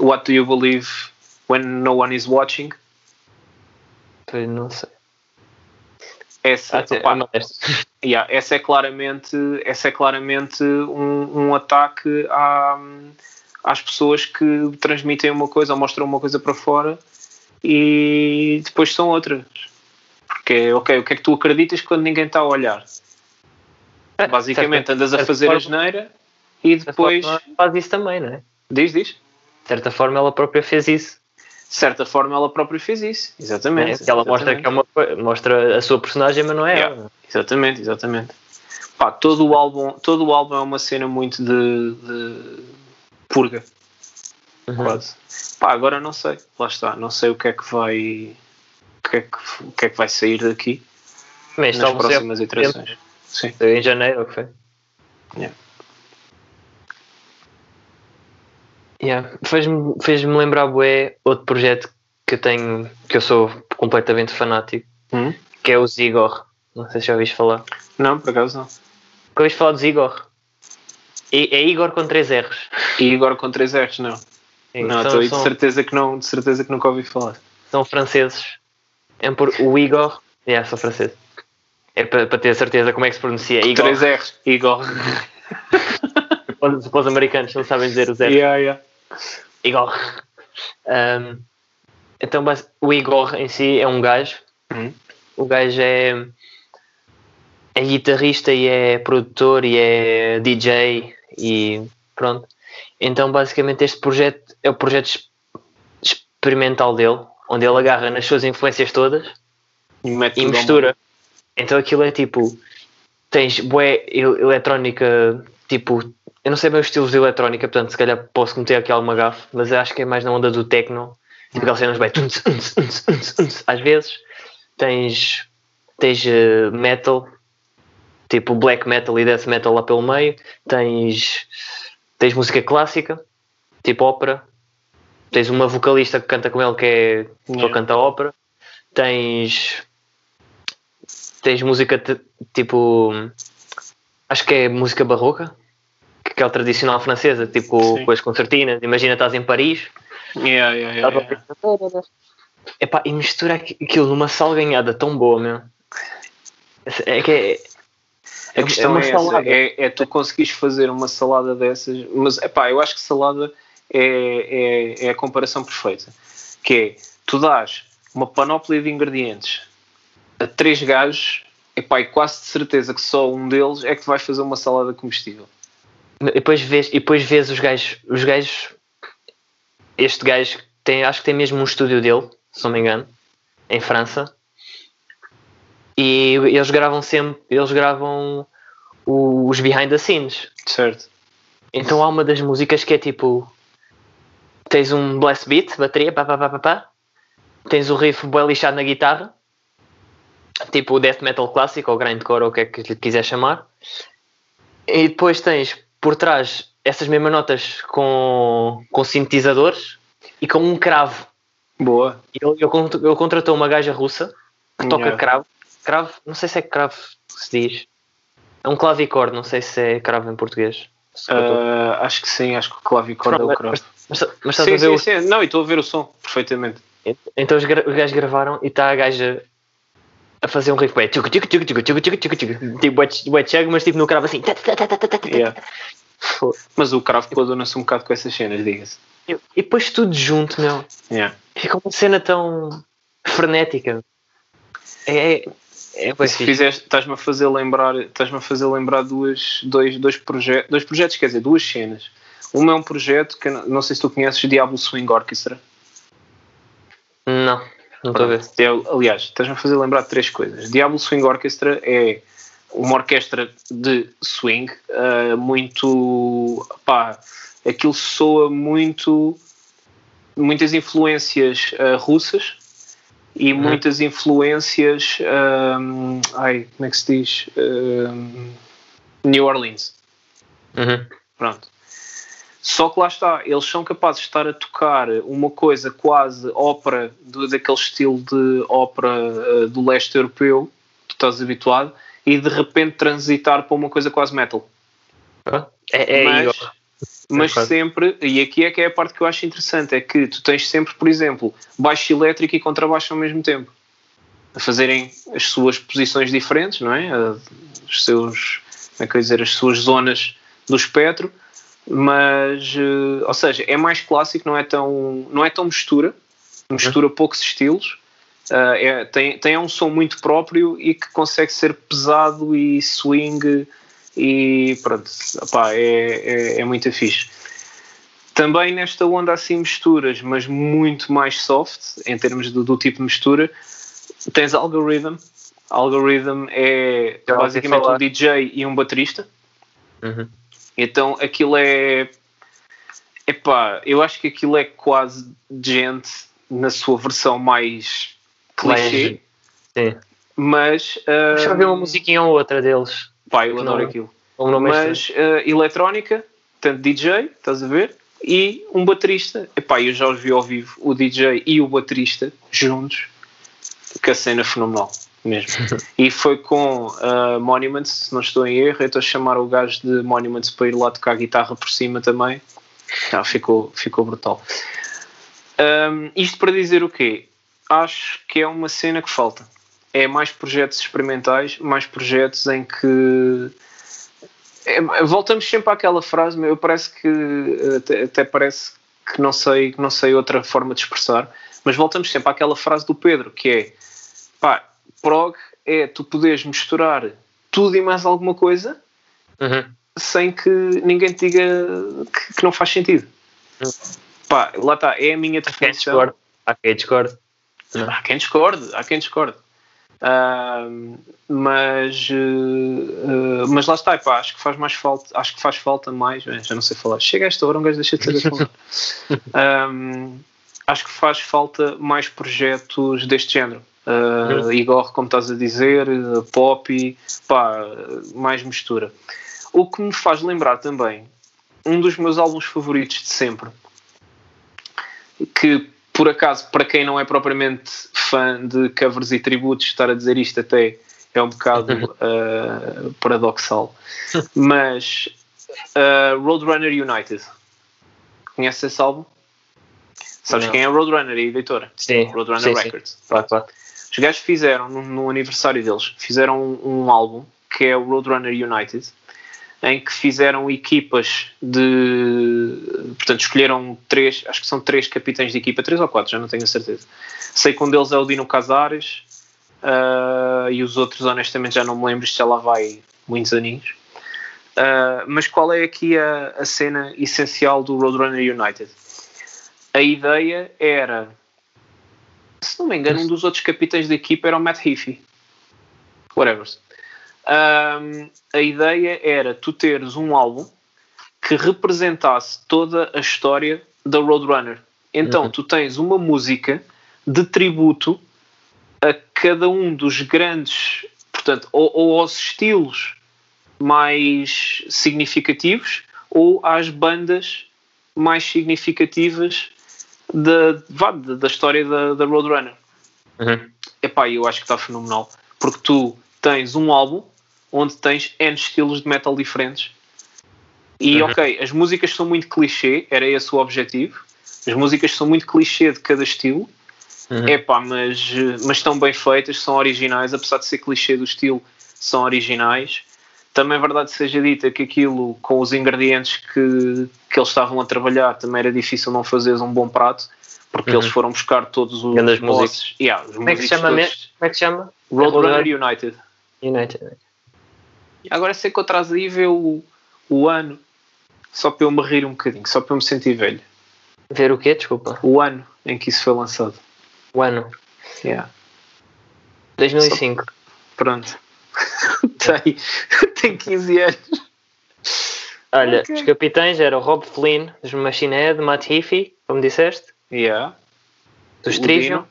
What Do You Believe When No One Is Watching não sei. Essa, ah, opa, é yeah, essa é claramente, essa é claramente um, um ataque à, às pessoas que transmitem uma coisa ou mostram uma coisa para fora e depois são outras. Porque, ok, o que é que tu acreditas quando ninguém está a olhar? É, Basicamente, andas a fazer a geneira e depois. Faz isso também, não é? Diz, diz. De certa forma, ela própria fez isso de certa forma ela própria fez isso, exatamente. É, ela mostra que é uma mostra a sua personagem, mas não é yeah, ela. Exatamente, exatamente. Pá, todo o álbum, todo o álbum é uma cena muito de, de purga. Uhum. Quase. Pá, agora não sei, lá está, não sei o que é que vai o que é que, o que, é que vai sair daqui mas nas próximas iterações. Sim. Em janeiro, o que foi? Yeah. Yeah. Fez-me fez lembrar bué outro projeto que eu tenho, que eu sou completamente fanático, hum? que é o Zigor. Não sei se já ouviste falar. Não, por acaso não. Nunca ouviste falar de Zigor? É, é, Igor com três R's. Igor com três R's, não. Sim, não, estou de certeza que não, de certeza que nunca ouvi falar. São franceses. É por o Igor. É, yeah, são franceses. É para, ter certeza como é que se pronuncia. Igor. Três R's. Igor. Para os americanos não sabem dizer os R's. Yeah, yeah. Igor. Um, então, o Igor em si é um gajo. Uhum. O gajo é, é guitarrista e é produtor e é DJ e pronto. Então, basicamente, este projeto é o projeto experimental dele, onde ele agarra nas suas influências todas e, e mistura. Então, aquilo é tipo: tens bué eletrónica, tipo eu não sei bem os estilos de eletrónica, portanto, se calhar posso cometer aqui alguma gafe, mas acho que é mais na onda do techno. Tipo aquelas cenas bem. Às vezes tens, tens uh, metal, tipo black metal e death metal lá pelo meio. Tens, tens música clássica, tipo ópera. Tens uma vocalista que canta com ele que é yeah. canta ópera. Tens, tens música tipo. Acho que é música barroca que é o tradicional francesa, tipo Sim. com as concertinas. Imagina, estás em Paris. Yeah, yeah, yeah, yeah. Epá, e mistura aquilo numa salganhada tão boa, meu. É que é, a é questão é, essa, é, é, tu conseguires fazer uma salada dessas, mas epá, eu acho que salada é, é, é a comparação perfeita. Que é, tu dás uma panóplia de ingredientes a três gajos, epá, e quase de certeza que só um deles é que vai fazer uma salada comestível. E depois vês, e depois vês os gajos, os gajos, este gajo tem, acho que tem mesmo um estúdio dele, se não me engano, em França, e eles gravam sempre, eles gravam os behind the scenes. Certo. Então há uma das músicas que é tipo tens um blast beat, bateria, pá, pá, pá, pá, pá. tens o riff bem lixado na guitarra, tipo o death metal clássico ou grindcore ou o que é que lhe quiser chamar, e depois tens por trás essas mesmas notas com, com sintetizadores e com um cravo. Boa. Ele, ele, ele contratou uma gaja russa que toca yeah. cravo cravo, não sei se é cravo que se diz. É um clavicorde, não sei se é cravo em português. Uh, acho que sim, acho que o clavicorde é o cravo. Mas, mas, mas sim, a ver sim, o... sim. Não, e estou a ver o som perfeitamente. Então os, os gajos gravaram e está a gaja a fazer um riff bué tchuc tchuc tchuc tchuc tchuc tchuc tchuc tipo bué chego, mas tipo no cravo assim yeah. mas o cravo coaduna-se um bocado com essas cenas, diga-se e depois tudo junto, meu yeah. fica uma cena tão frenética é, é pois se fizeste, estás-me a fazer lembrar, estás-me a fazer lembrar duas, dois, dois, projetos, dois projetos, quer dizer, duas cenas. Um é um projeto que não sei se tu conheces, Diablo Swing Orchestra. Não, não estou a ver. É, aliás, estás-me a fazer lembrar de três coisas. Diablo Swing Orchestra é uma orquestra de swing uh, muito pá, aquilo soa muito muitas influências uh, russas e uhum. muitas influências. Um, ai, como é que se diz? Um, New Orleans. Uhum. Pronto. Só que lá está, eles são capazes de estar a tocar uma coisa quase ópera, do, daquele estilo de ópera uh, do leste europeu, que tu estás habituado, e de repente transitar para uma coisa quase metal. É, é Mas, mas é sempre, e aqui é que é a parte que eu acho interessante, é que tu tens sempre, por exemplo, baixo elétrico e contrabaixo ao mesmo tempo, a fazerem as suas posições diferentes, não é? Os seus, como é que eu dizer, as suas zonas do espectro, mas, eh, ou seja, é mais clássico, não é tão, não é tão mistura, mistura uhum. poucos estilos, uh, é, tem, tem um som muito próprio e que consegue ser pesado e swing e pronto, opá, é, é, é muito fixe. Também nesta onda assim misturas, mas muito mais soft em termos do, do tipo de mistura, tens Algorithm. Algorithm é Já basicamente um DJ e um baterista. Uhum. Então aquilo é. Epá, eu acho que aquilo é quase gente na sua versão mais clichê. Sim. Mas. Uh, Já vi uma musiquinha ou outra deles. Pá, eu adoro não, aquilo. Mas uh, eletrónica, tanto DJ, estás a ver? E um baterista. Epá, eu já os vi ao vivo, o DJ e o baterista juntos, que a cena é fenomenal mesmo. e foi com uh, Monuments, se não estou em erro, estou a chamar o gajo de Monuments para ir lá tocar a guitarra por cima também. Ah, ficou, ficou brutal. Um, isto para dizer o quê? Acho que é uma cena que falta é mais projetos experimentais, mais projetos em que é, voltamos sempre àquela frase, eu parece que até, até, parece que não sei, não sei outra forma de expressar, mas voltamos sempre àquela frase do Pedro, que é pá, prog é tu poderes misturar tudo e mais alguma coisa uhum. sem que ninguém te diga que, que não faz sentido. Uhum. Pá, lá está, é a minha definição. Há quem discorde. Há quem discorde, há quem discorde. Uh, mas, uh, mas lá está, acho que faz mais falta, acho que faz falta mais, já não sei falar, chega a esta hora, um gajo deixa de saber falar. um, acho que faz falta mais projetos deste género. Uh, Igor, como estás a dizer, pop, pá, mais mistura. O que me faz lembrar também um dos meus álbuns favoritos de sempre, que por acaso, para quem não é propriamente fã de covers e tributos, estar a dizer isto até é um bocado uh, paradoxal. Mas uh, Roadrunner United. Conhece esse álbum? Sabes Não. quem é Roadrunner e editora? Sim. Roadrunner sim, sim. Records. Claro, claro. Os gajos fizeram, no, no aniversário deles, fizeram um, um álbum que é o Roadrunner United, em que fizeram equipas de. Portanto, escolheram três, acho que são três capitães de equipa, três ou quatro, já não tenho a certeza. Sei que um deles é o Dino Casares ah, e os outros, honestamente, já não me lembro, isto já lá vai muitos aninhos. Ah, mas qual é aqui a, a cena essencial do Roadrunner United? A ideia era se não me engano, um dos outros capitães da equipa era o Matt Heafy. Whatever. Um, a ideia era tu teres um álbum que representasse toda a história da Roadrunner. Então Uhum. tu tens uma música de tributo a cada um dos grandes, portanto, ou, ou aos estilos mais significativos ou às bandas mais significativas da, vá, da, história da, da Roadrunner. Uhum. Epá, eu acho que está fenomenal. Porque tu tens um álbum onde tens N estilos de metal diferentes. E Uhum. ok, as músicas são muito clichê, era esse o objetivo. As músicas são muito clichê de cada estilo. Uhum. Epá, mas, mas estão bem feitas, são originais, apesar de ser clichê do estilo, são originais. Também é verdade seja dita que aquilo, com os ingredientes que, que eles estavam a trabalhar, também era difícil não fazeres um bom prato, porque Uhum. eles foram buscar todos os Grandes bosses. músicos. Yeah, os Como é que se músicos chama todos. mesmo? Como é que se chama? Roadrunner United. United. Agora sei que eu traz aí ver o, o ano, só para eu me rir um bocadinho, só para eu me sentir velho. Ver o quê? Desculpa. O ano em que isso foi lançado. O ano. Yeah. 2005. Pronto. tem, tem 15 anos. Olha, Ok. os capitães eram Rob Flynn, dos Machine Head, Matt Heafy, como disseste, Yeah. dos O Trivium, Dino,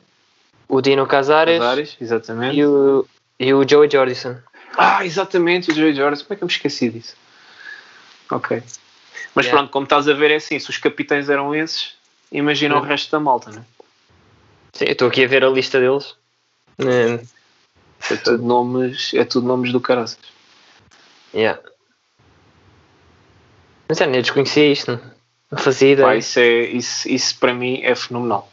o Dino Casares Casares, exatamente. e o, e o Joey Jordison. Ah, exatamente, o Joey Jordan. Como é que eu me esqueci disso? Ok. Mas Yeah. pronto, como estás a ver, é assim: se os capitães eram esses, imagina o resto da malta, né? Sim, eu estou aqui a ver a lista deles. Hum, É tudo nomes, é tudo nomes do caraças. yeah. Mas é, eu desconhecia isto, não- fazia Pá, ideia. isso, é, isso, isso para mim é fenomenal.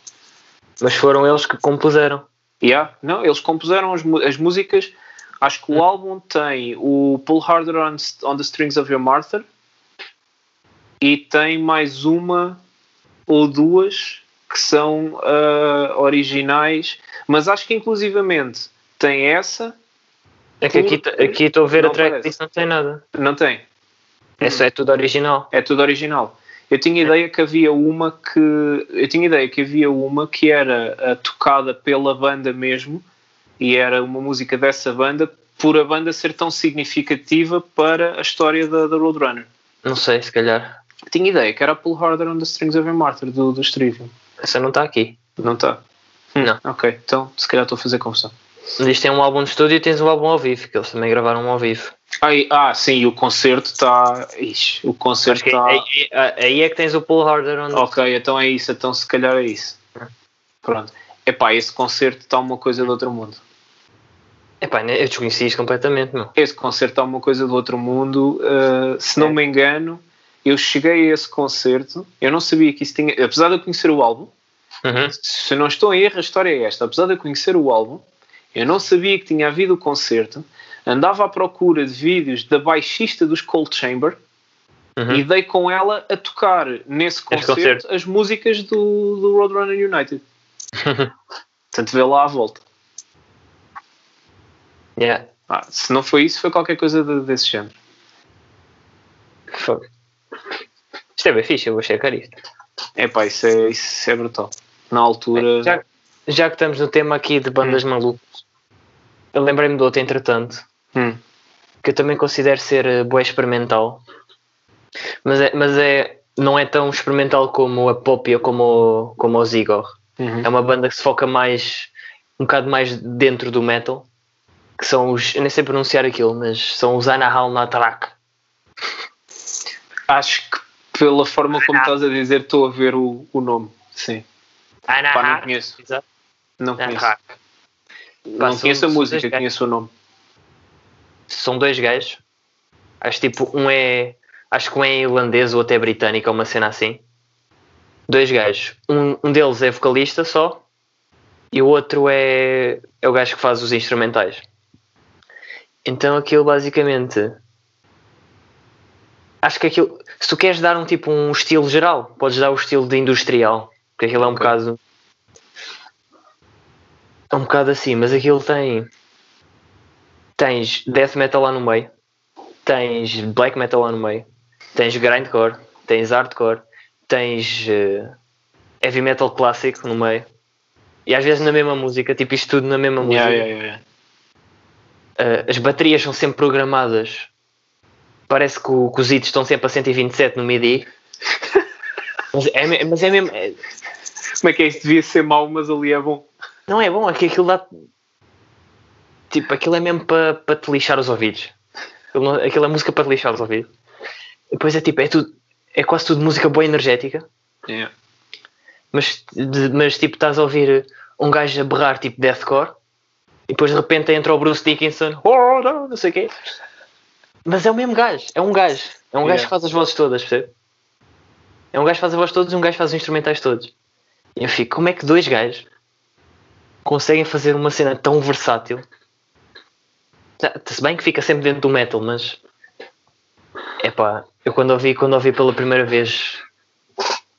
Mas foram eles que compuseram. Yeah, não, eles compuseram as, as músicas. Acho que o álbum tem o Pull Harder on, on the Strings of Your Martha e tem mais uma ou duas que são ah, originais, mas acho que inclusivamente tem essa, É que aqui aqui estou a ver a track e não tem nada. não tem, É só é tudo original. é tudo original. Eu tinha ideia que havia uma que eu tinha ideia que havia uma que era ah, tocada pela banda mesmo e era uma música dessa banda por a banda ser tão significativa para a história da, da Roadrunner. Não sei, se calhar. Tinha ideia que era a Pull Harder on the Strings of Your Martyr do, do Trivium. Essa não está aqui. Não está? Não. Ok, então se calhar estou a fazer confusão. Isto é um álbum de estúdio e tens um álbum ao vivo, que eles também gravaram um ao vivo. Aí, ah, sim, o concerto está. O concerto está. aí, aí- é que tens o Pull Harder on Ok, então é isso, então se calhar é isso. Pronto. Epá, esse concerto está uma coisa do outro mundo. Epá, né, eu desconheci isto completamente, meu. Esse concerto está uma coisa do outro mundo. uh, se não É. me engano, eu cheguei a esse concerto, eu não sabia que isso tinha. Apesar de eu conhecer o álbum, Uhum. se não estou em erro, a história é esta. Apesar de eu conhecer o álbum, eu não sabia que tinha havido o concerto, andava à procura de vídeos da baixista dos Cold Chamber Uhum. e dei com ela a tocar nesse concerto, concerto. as músicas do, do Roadrunner United. Portanto, vê lá à volta. yeah. Ah, se não foi isso, foi qualquer coisa de- desse género. Fuck. Isto é bem fixe, eu vou checar isto. É pá, isso é, isso é brutal. Na altura. Já, já que estamos no tema aqui de bandas malucas, eu lembrei-me do outro, entretanto, Hum, que eu também considero ser uh, bué experimental, mas, é, mas é, não é tão experimental como a Poppy ou como, o- como o Zigor. uhum. É uma banda que se foca mais, um bocado mais dentro do metal, que são os, eu nem sei pronunciar aquilo, mas são os Anahal Natrak. Acho que pela forma como estás a dizer, estou a ver o, o nome. Sim. Pá, não Anahal. conheço. Exato. Não conheço. Natrak. Pá, Não conheço a música, conheço o nome. São dois gajos. Acho tipo, um é acho que um é irlandês ou até britânico, uma cena assim. Dois gajos. Um, um deles é vocalista só e o outro é, é o gajo que faz os instrumentais. Então aquilo basicamente. Acho que aquilo. Se tu queres dar um tipo um estilo geral, podes dar o estilo de industrial. Porque aquilo é um okay. bocado. É um bocado assim, mas aquilo tem. Tens death metal lá no meio, tens black metal lá no meio, tens grindcore, tens hardcore, tens uh, heavy metal clássico no meio e às vezes na mesma música, tipo isto tudo na mesma música. Yeah, yeah, yeah. Uh, as baterias são sempre programadas. Parece que, o, que os hits estão sempre a 127 no MIDI. mas, é, mas é mesmo. É... Como é que é isso? Devia ser mau, mas ali é bom. Não é bom, é que aquilo dá. Tipo, aquilo é mesmo para pa te lixar os ouvidos. Aquilo é música para te lixar os ouvidos. Depois é tipo, é tudo. É quase tudo música boa energética. Yeah. Mas, mas tipo, estás a ouvir um gajo a berrar tipo deathcore e depois de repente entra o Bruce Dickinson, oh, não, não sei o quê. Mas é o mesmo gajo, é um gajo, é um yeah. gajo que faz as vozes todas, percebe? É um gajo que faz as vozes todas e um gajo que faz os instrumentais todos. E eu fico, como é que dois gajos conseguem fazer uma cena tão versátil? Se bem que fica sempre dentro do metal, mas é pá, eu quando ouvi, quando ouvi pela primeira vez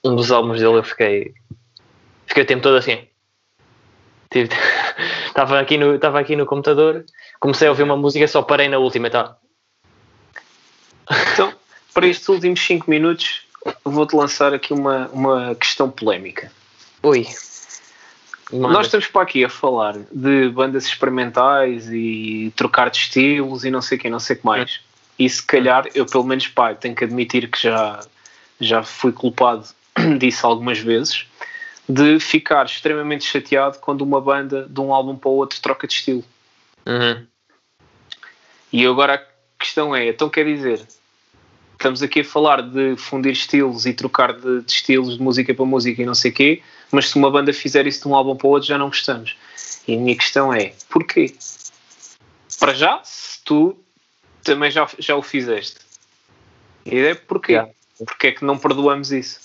um dos álbuns dele eu fiquei fiquei o tempo todo assim. Estava aqui no estava aqui no computador comecei a ouvir uma música só parei na última tá? Então para estes últimos 5 minutos vou-te lançar aqui uma, uma questão polémica. Ui Manda. Nós estamos para aqui a falar de bandas experimentais e trocar de estilos e não sei o que, não sei o que mais. E se calhar, eu pelo menos, pá, tenho que admitir que já, já fui culpado disso algumas vezes, de ficar extremamente chateado quando uma banda de um álbum para o outro troca de estilo. Uhum. E agora a questão é, então quer dizer, estamos aqui a falar de fundir estilos e trocar de, de estilos de música para música e não sei o quê, mas se uma banda fizer isso de um álbum para o outro já não gostamos. E a minha questão é, porquê? Para já, se tu também já, já o fizeste. E é porquê? Yeah. Porquê é que não perdoamos isso?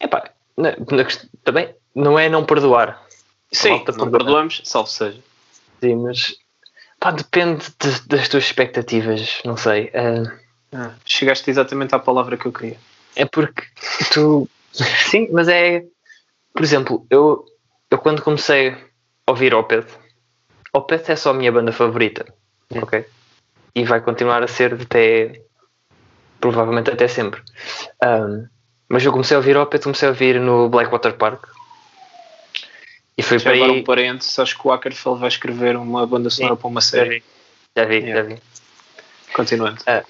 Epá, na, na, também não é não perdoar. Sim, não perdoamos, salvo seja. Sim, mas pá, depende de, das tuas expectativas, não sei. Uh, ah, chegaste exatamente à palavra que eu queria. É porque tu. Sim, mas é. Por exemplo, eu, eu quando comecei a ouvir Opeth, Opeth é só a minha banda favorita. Ok? E vai continuar a ser até. provavelmente até sempre. Um, mas eu comecei a ouvir Opeth, comecei a ouvir no Blackwater Park. E foi para aí... um parênteses, acho que o Ackerfeld vai escrever uma banda sonora Sim, para uma série. Já vi, já vi. Já vi. Continuando. Uh,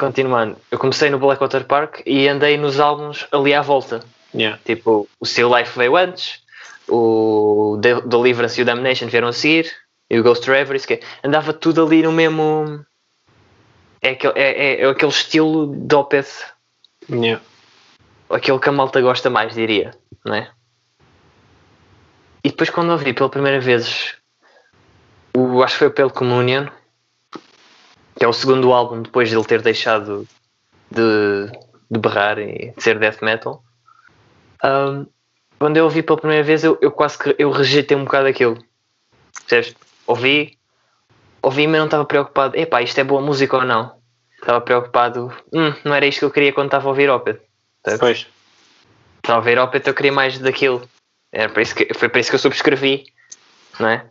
continuando, eu comecei no Blackwater Park e andei nos álbuns ali à volta. Yeah. Tipo, o Still Life veio antes, o Deliverance e o Damnation vieram a seguir, e o Ghost Forever, isso que andava tudo ali no mesmo. É aquele, é, é, é aquele estilo de Opeth. Yeah aquele que a malta gosta mais, diria, não é? E depois quando ouvi pela primeira vez, o, acho que foi o Pale Communion, que é o segundo álbum depois de ele ter deixado de, de berrar e de ser death metal. Um, quando eu ouvi pela primeira vez, eu, eu quase que eu rejeitei um bocado aquilo. Percebes? Ouvi, ouvi, mas não estava preocupado. Epá, isto é boa música ou não? Estava preocupado. Hum, não era isto que eu queria quando estava a ouvir Opeth. Pois. Estava a ver Opeth, eu queria mais daquilo. Era para isso que, foi para isso que eu subscrevi, não é?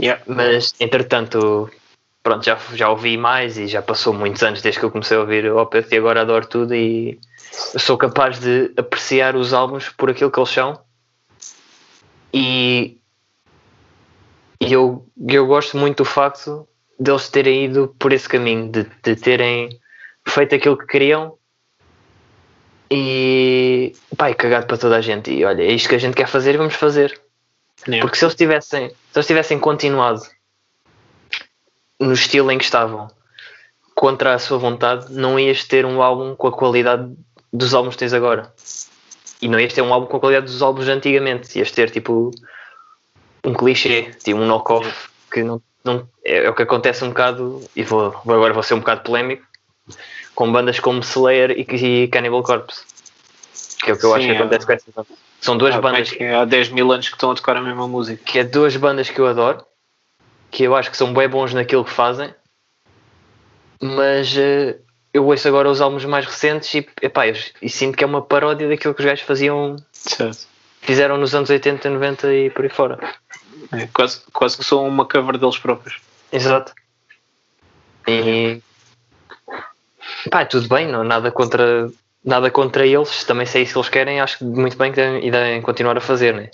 Yeah. Mas, entretanto, pronto, já, já ouvi mais e já passou muitos anos desde que eu comecei a ouvir Opeth e agora adoro tudo e sou capaz de apreciar os álbuns por aquilo que eles são. E, e eu, eu gosto muito do facto deles terem ido por esse caminho, de, de terem feito aquilo que queriam e pai, cagado para toda a gente. E olha, é isto que a gente quer fazer, vamos fazer. Porque se eles tivessem, se eles tivessem continuado no estilo em que estavam, contra a sua vontade, não ias ter um álbum com a qualidade dos álbuns que tens agora. E não ias ter um álbum com a qualidade dos álbuns de antigamente. Ias ter tipo um clichê, tipo um knock-off que não, não, é, é, o que acontece um bocado, e vou, vou, agora vou ser um bocado polémico, com bandas como Slayer e, e Cannibal Corpse. Que é o que eu Sim, acho que é. acontece com essas bandas. São duas ah, bandas. Que há 10 mil anos que estão a tocar a mesma música. Que é duas bandas que eu adoro, que eu acho que são bem bons naquilo que fazem, mas uh, eu ouço agora os álbuns mais recentes e, epá, eu, e sinto que é uma paródia daquilo que os gajos faziam. Certo. Fizeram nos anos 80, 90 e por aí fora. É, quase, quase que são uma cover deles próprios. Exato. E pá, tudo bem, não, nada contra nada contra eles, também sei se eles querem, acho muito bem que devem, devem continuar a fazer, né?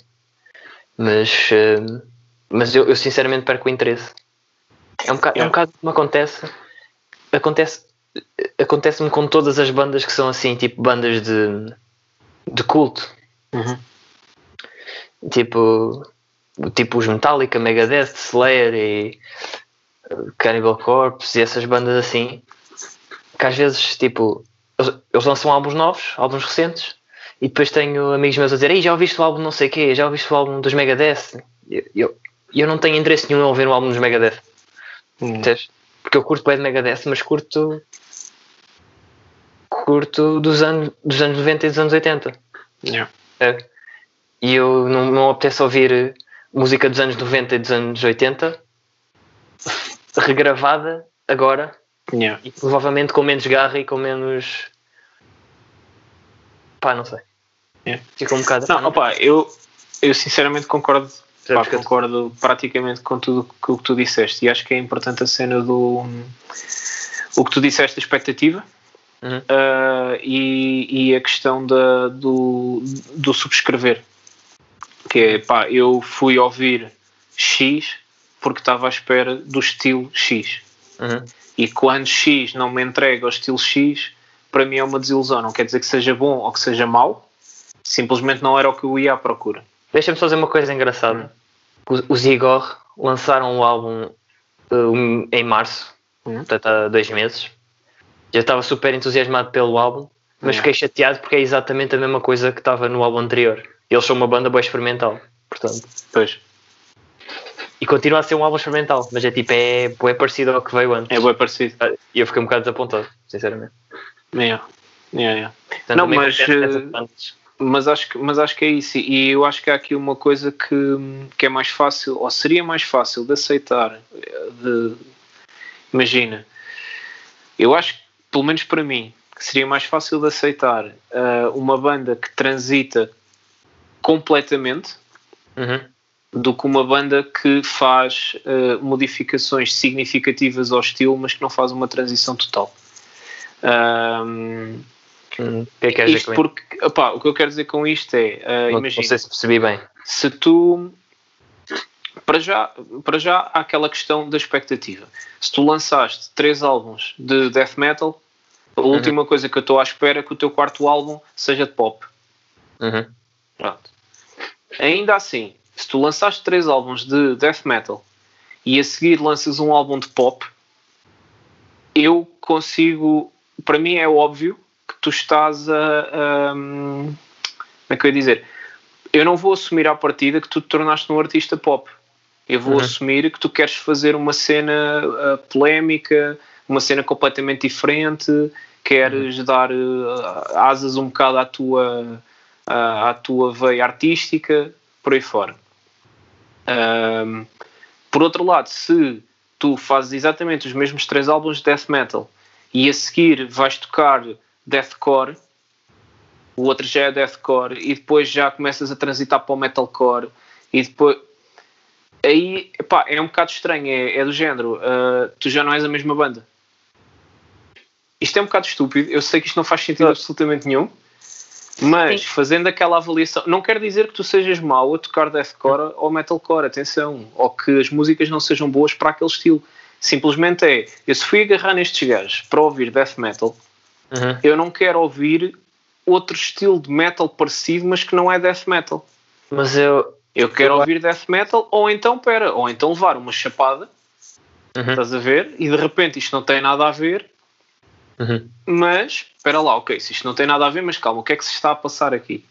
Mas, uh, mas eu, eu, sinceramente perco o interesse. É um bocado, yeah. é um bocado como acontece. Acontece acontece-me com todas as bandas que são assim, tipo bandas de, de culto. Uhum. Tipo, tipo os Metallica, Megadeth, Slayer e Cannibal Corpse e essas bandas assim que às vezes tipo eles, eles lançam álbuns novos, álbuns recentes e depois tenho amigos meus a dizer Ei, já ouviste o álbum não sei o quê, já ouviste o álbum dos Megadeth e eu, eu, não tenho interesse nenhum em ouvir o álbum dos Megadeth hum. porque eu curto bem de Megadeth mas curto curto dos anos, dos anos 90 e dos anos 80 yeah. é. e eu não, não apetece ouvir música dos anos 90 e dos anos 80 regravada agora yeah. e provavelmente com menos garra e com menos pá, não sei. Yeah. Fica um bocado. Não, opa, eu, eu sinceramente concordo, pá, concordo praticamente com tudo o que tu disseste e acho que é importante a cena do o que tu disseste da expectativa. Uhum. Uh, e, e a questão da, do, do subscrever que é pá, eu fui ouvir X porque estava à espera do estilo X. Uhum. E quando X não me entrega o estilo X, para mim é uma desilusão. Não quer dizer que seja bom ou que seja mau, simplesmente não era o que eu ia à procura. Deixa-me dizer uma coisa engraçada. Os Igor lançaram o um álbum um, em março, uhum. portanto há dois meses. Eu estava super entusiasmado pelo álbum, mas uhum. fiquei chateado porque é exatamente a mesma coisa que estava no álbum anterior. Eles são uma banda boa experimental, portanto. Pois. E continua a ser um álbum experimental, mas é tipo, é, é parecido ao que veio antes. É bem parecido. E eu fiquei um bocado desapontado, sinceramente. Yeah. Yeah, yeah. Portanto, não, mas, eh, mas, acho que, mas acho que é isso. E eu acho que há aqui uma coisa que, que é mais fácil, ou seria mais fácil de aceitar. De, imagina, eu acho que, pelo menos para mim, que seria mais fácil de aceitar uh, uma banda que transita completamente. Uhum do que uma banda que faz uh, modificações significativas ao estilo, mas que não faz uma transição total. Um, hum, que é que isto porque, opá, o que eu quero dizer com isto é, uh, não, imagina, não sei se percebi bem. Se tu para já, para já há aquela questão da expectativa. Se tu lançaste três álbuns de death metal, a uhum. última coisa que eu estou à espera é que o teu quarto álbum seja de pop. Uhum. Pronto. Ainda assim, se tu lançaste três álbuns de death metal e a seguir lanças um álbum de pop, eu consigo. Para mim é óbvio tu estás a. a como é que eu ia dizer? Eu não vou assumir à partida que tu te tornaste um artista pop. Eu vou uhum. assumir que tu queres fazer uma cena uh, polémica, uma cena completamente diferente, queres uhum. dar uh, asas um bocado à tua, uh, à tua veia artística, por aí fora. Um, por outro lado, se tu fazes exatamente os mesmos três álbuns de death metal e a seguir vais tocar deathcore, o outro já é deathcore e depois já começas a transitar para o metalcore e depois aí epá, é um bocado estranho, é, é do género, uh, tu já não és a mesma banda. Isto é um bocado estúpido, eu sei que isto não faz sentido absolutamente nenhum, mas Sim. fazendo aquela avaliação, não quer dizer que tu sejas mau a tocar deathcore ou metalcore, atenção, ou que as músicas não sejam boas para aquele estilo. Simplesmente é, eu se fui agarrar nestes gajos para ouvir death metal, uhum. eu não quero ouvir outro estilo de metal parecido, mas que não é death metal. Mas eu. Eu quero eu... ouvir death metal, ou então, pera, ou então levar uma chapada, uhum. estás a ver? E de repente isto não tem nada a ver, Uhum. Mas, espera lá, ok, se isto não tem nada a ver, mas calma, o que é que se está a passar aqui?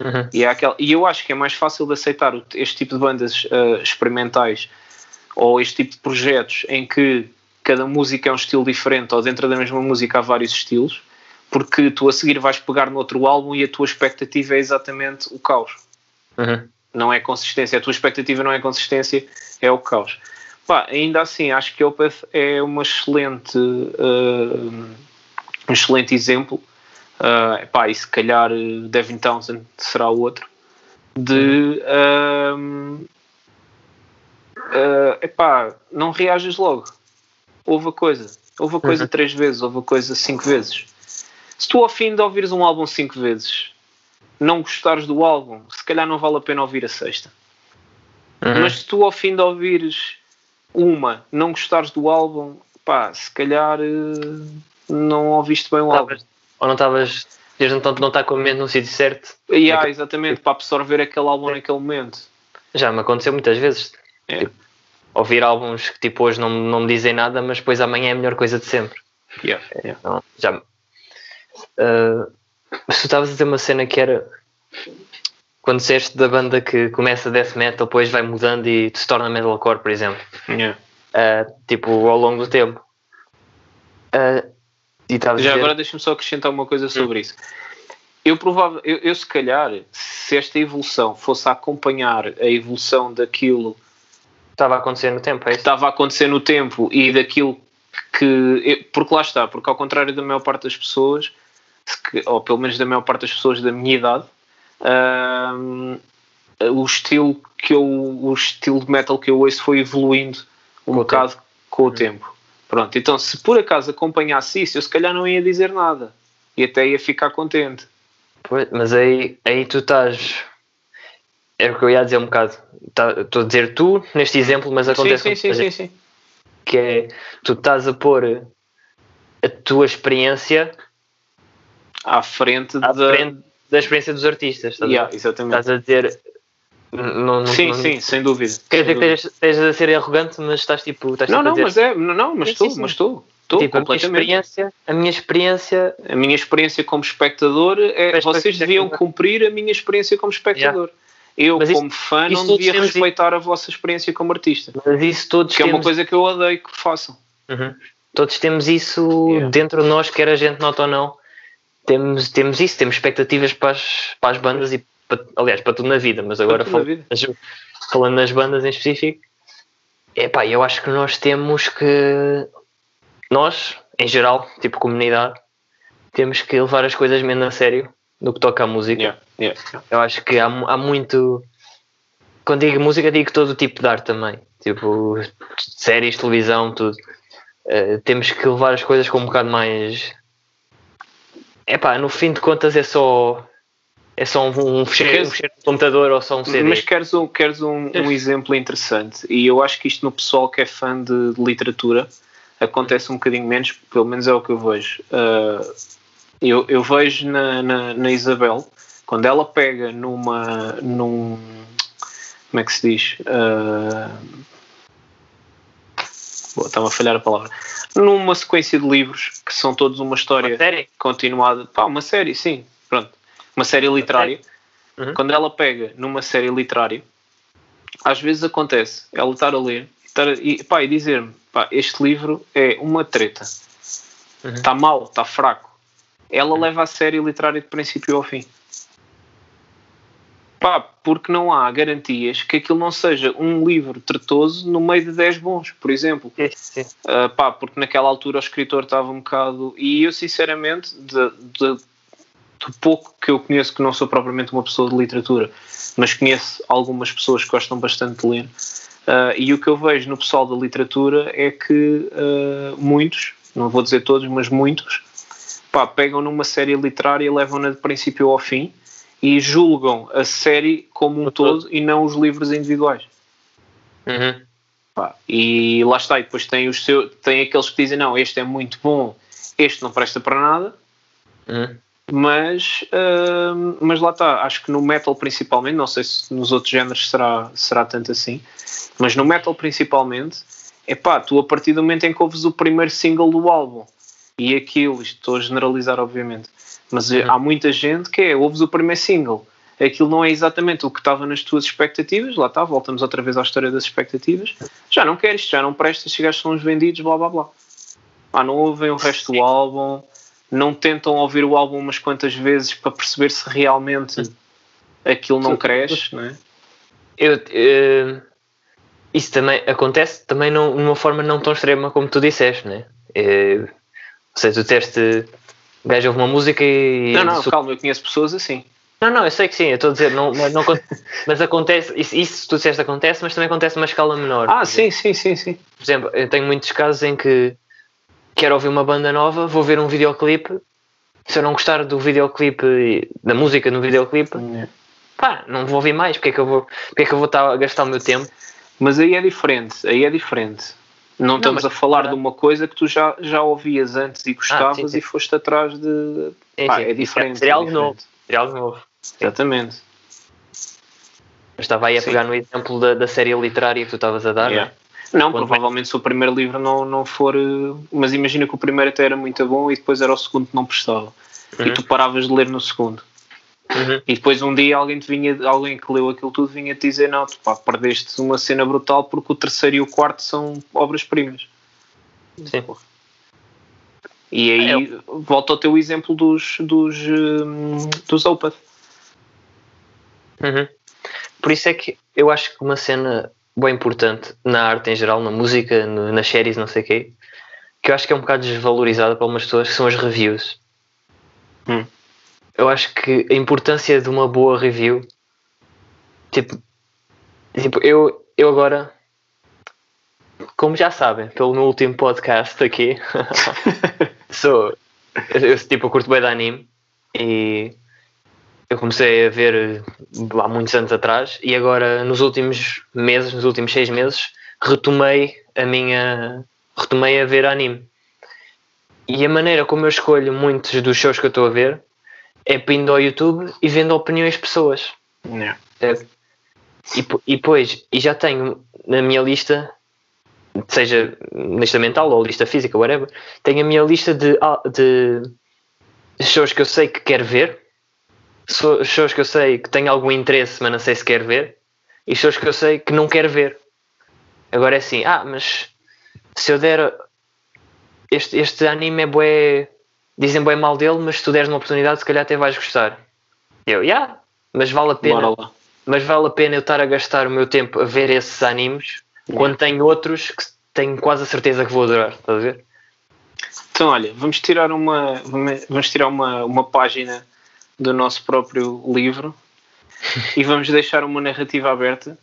Uhum. E, é aquela, e eu acho que é mais fácil de aceitar este tipo de bandas uh, experimentais ou este tipo de projetos em que cada música é um estilo diferente, ou dentro da mesma música há vários estilos, porque tu a seguir vais pegar no outro álbum e a tua expectativa é exatamente o caos. Uhum. Não é consistência. A tua expectativa não é consistência, é o caos. Pá, ainda assim, acho que Opeth é uma excelente, uh, um excelente exemplo. Uh, pá, e se calhar Devin Townsend será o outro. De uh, uh, epá, não reages logo. Houve a coisa. Houve a coisa uhum. três vezes, houve a coisa cinco vezes. Se tu ao fim de ouvires um álbum cinco vezes não gostares do álbum, se calhar não vale a pena ouvir a sexta. Uhum. Mas se tu ao fim de ouvires uma, não gostares do álbum, pá, se calhar eh, não ouviste bem o álbum. Ou não estavas, desde então não está com a mente no sítio certo. Yeah, exatamente, para absorver aquele álbum é. naquele momento. Já me aconteceu muitas vezes. É. Tipo, ouvir álbuns que tipo hoje não, não me dizem nada, mas depois amanhã é a melhor coisa de sempre. Yeah, yeah. Então, já. Uh, mas tu estavas a dizer uma cena que era quando disseste da banda que começa death metal, depois vai mudando e se torna metalcore, por exemplo. Yeah. Uh, tipo, ao longo do tempo. Uh, Já dizer... agora deixa-me só acrescentar uma coisa sobre hum. isso. Eu, provável, eu, eu, se calhar, se esta evolução fosse acompanhar a evolução daquilo estava a acontecer no tempo, é Estava a acontecer no tempo e daquilo que. Porque lá está, porque ao contrário da maior parte das pessoas, ou pelo menos da maior parte das pessoas da minha idade, uh, o estilo que eu, o estilo de metal que eu ouço foi evoluindo um com bocado tempo. com o uhum. tempo. Pronto, então se por acaso acompanhasse isso, eu se calhar não ia dizer nada e até ia ficar contente. Pois, mas aí, aí tu estás. É o que eu ia dizer um bocado. Tá, estou a dizer tu neste exemplo, mas acontece sim, sim, sim, sim, sim. que é tu estás a pôr a tua experiência à frente, à da... frente da experiência dos artistas. Estás, yeah, a, exatamente. estás a dizer. Não, não, sim, não, sim, sem dúvida. Quer dizer que estejas a ser arrogante, mas estás tipo. Estás não, tipo não, dizer, mas é. Não, não mas estou, mas estou. Estou tipo, completamente. A minha, experiência, a minha experiência. A minha experiência como espectador é. Vocês deviam cumprir a minha experiência como espectador. Yeah. Eu, mas como isso, fã, não devia respeitar isso. a vossa experiência como artista. Mas isso todos Que temos... é uma coisa que eu odeio que façam. Uhum. Todos temos isso yeah. dentro de nós, quer a gente nota ou não temos, temos isso, temos expectativas para as, para as bandas e para, aliás para tudo na vida, mas agora fal, falando nas bandas em específico, epá, eu acho que nós temos que nós, em geral, tipo comunidade, temos que levar as coisas menos a sério no que toca à música. Yeah, yeah. Eu acho que há, há muito. Quando digo música, digo todo o tipo de arte também. Tipo, séries, televisão, tudo. Uh, temos que levar as coisas com um bocado mais é pá, no fim de contas é só é só um, um fecheiro, um fecheiro de computador ou só um CD. Mas queres um, queres um, um exemplo interessante e eu acho que isto no pessoal que é fã de, de, literatura acontece um bocadinho menos, pelo menos é o que eu vejo. Uh, eu, eu vejo na, na, na, Isabel quando ela pega numa num como é que se diz? Uh, Estava a falhar a palavra numa sequência de livros que são todos uma história uma série? continuada. Pá, uma série, sim, pronto. Uma série literária. Uhum. Quando ela pega numa série literária, às vezes acontece ela estar a ler estar a, e, pá, e dizer-me: este livro é uma treta, uhum. está mal, está fraco. Ela uhum. leva a série literária de princípio ao fim. Pá, porque não há garantias que aquilo não seja um livro tretoso no meio de 10 bons, por exemplo. Sim. Uh, pá, porque naquela altura o escritor estava um bocado. E eu, sinceramente, de, de, do pouco que eu conheço, que não sou propriamente uma pessoa de literatura, mas conheço algumas pessoas que gostam bastante de ler. Uh, e o que eu vejo no pessoal da literatura é que uh, muitos, não vou dizer todos, mas muitos, pá, pegam numa série literária e levam-na de princípio ao fim e julgam a série como um todo e não os livros individuais. Uhum. Pá, e lá está, e depois tem, os seu, tem aqueles que dizem: não, este é muito bom, este não presta para nada, uhum. mas, uh, mas lá está. Acho que no metal, principalmente, não sei se nos outros géneros será, será tanto assim, mas no metal, principalmente, é pá, tu a partir do momento em que ouves o primeiro single do álbum e aquilo, estou a generalizar, obviamente, mas uhum. há muita gente que é, ouves o primeiro single, aquilo não é exatamente o que estava nas tuas expectativas, lá está, voltamos outra vez à história das expectativas, já não queres, já não prestas, chegaste são os vendidos, blá blá blá. Ah, não ouvem o resto do álbum, não tentam ouvir o álbum umas quantas vezes para perceber se realmente aquilo não cresce, não é? Eu, uh, isso também acontece também não, numa forma não tão extrema como tu disseste, não é? Uh, ou seja, tu teste o gajo ouve uma música e. Não, não, calma, eu conheço pessoas assim. Não, não, eu sei que sim, eu estou a dizer, não, mas, não, mas acontece, isso, isso tu disseste acontece, mas também acontece numa escala menor. Ah, sim, sim, sim, sim. Por exemplo, eu tenho muitos casos em que quero ouvir uma banda nova, vou ver um videoclipe, se eu não gostar do videoclipe, da música no videoclipe, pá, não vou ouvir mais, porque é que eu vou, porque é que eu vou estar a gastar o meu tempo? Mas aí é diferente, aí é diferente. Não, não estamos a falar de uma coisa que tu já, já ouvias antes e gostavas ah, sim, sim. e foste atrás de. Sim, Pá, é diferente. Seria é algo novo. Seria algo novo. Exatamente. Eu estava aí a pegar no exemplo da, da série literária que tu estavas a dar, yeah. não? Não, Quando provavelmente se o primeiro livro não, não for. Mas imagina que o primeiro até era muito bom e depois era o segundo que não prestava. Uhum. E tu paravas de ler no segundo. Uhum. E depois um dia alguém te vinha, alguém que leu aquilo tudo vinha te dizer: Não, tu pá, perdeste uma cena brutal porque o terceiro e o quarto são obras-primas. Sim. E aí é, eu... volta ao teu exemplo dos, dos, um, dos Opeth. Uhum. Por isso é que eu acho que uma cena bem importante na arte em geral, na música, no, nas séries, não sei o quê, que eu acho que é um bocado desvalorizada para algumas pessoas, que são as reviews. Hum eu acho que a importância de uma boa review, tipo, tipo eu, eu agora, como já sabem, pelo meu último podcast aqui, sou, eu, tipo, eu curto bem de anime e eu comecei a ver há muitos anos atrás e agora nos últimos meses, nos últimos seis meses, retomei a minha, retomei a ver anime. E a maneira como eu escolho muitos dos shows que eu estou a ver é indo ao YouTube e vendo opiniões de pessoas. Yeah. E, e depois, e já tenho na minha lista, seja lista mental ou lista física, whatever, tenho a minha lista de, de shows que eu sei que quero ver, shows que eu sei que tenho algum interesse, mas não sei se quero ver, e shows que eu sei que não quero ver. Agora é assim, ah, mas se eu der este, este anime é bué dizem bem mal dele, mas se tu deres uma oportunidade, se calhar até vais gostar. Eu, já, yeah, mas vale a pena. Mas vale a pena eu estar a gastar o meu tempo a ver esses animes yeah. quando tenho outros que tenho quase a certeza que vou adorar, estás a ver? Então, olha, vamos tirar uma, vamos tirar uma, uma página do nosso próprio livro e vamos deixar uma narrativa aberta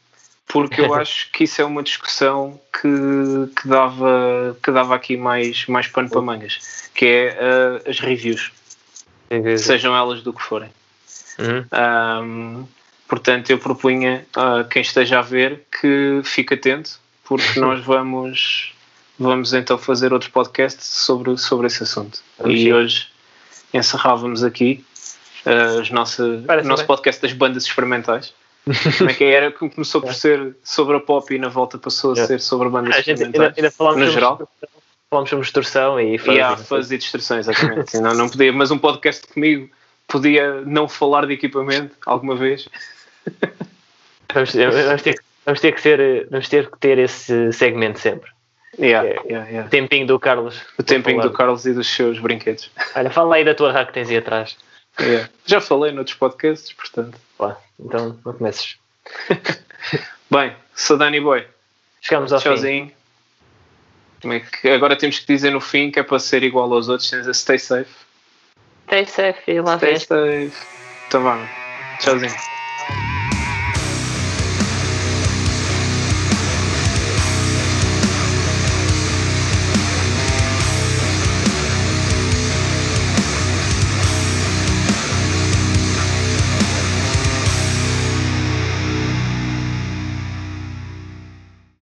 porque eu acho que isso é uma discussão que, que, dava, que dava aqui mais, mais pano para mangas, que é uh, as reviews, sejam elas do que forem. Uhum. Um, portanto, eu propunha a quem esteja a ver que fique atento, porque nós vamos, vamos então fazer outro podcast sobre, sobre esse assunto. e hoje encerrávamos aqui uh, o nosso podcast das bandas experimentais. Como é que era? Começou por ser sobre a pop e na volta passou a ser sobre a banda gente ainda, ainda falámos no geral. Falámos sobre distorção e fãs. Yeah, fãs e distorção, exatamente. não, não podia, mas um podcast comigo podia não falar de equipamento alguma vez. Vamos, vamos, ter, vamos ter que ser, vamos ter que ter esse segmento sempre. Yeah, é, yeah, yeah. O tempinho do Carlos. O tempinho do Carlos e dos seus brinquedos. Olha, fala aí da tua rack que tens aí atrás. Yeah. Já falei noutros podcasts, portanto. Lá, então não comeces. Bem, sou Danny Boy. Chegamos ao Tchauzinho. fim. É que agora temos que dizer no fim que é para ser igual aos outros, tens a stay safe. Stay safe e lá Stay safe. Então vá. Tchauzinho.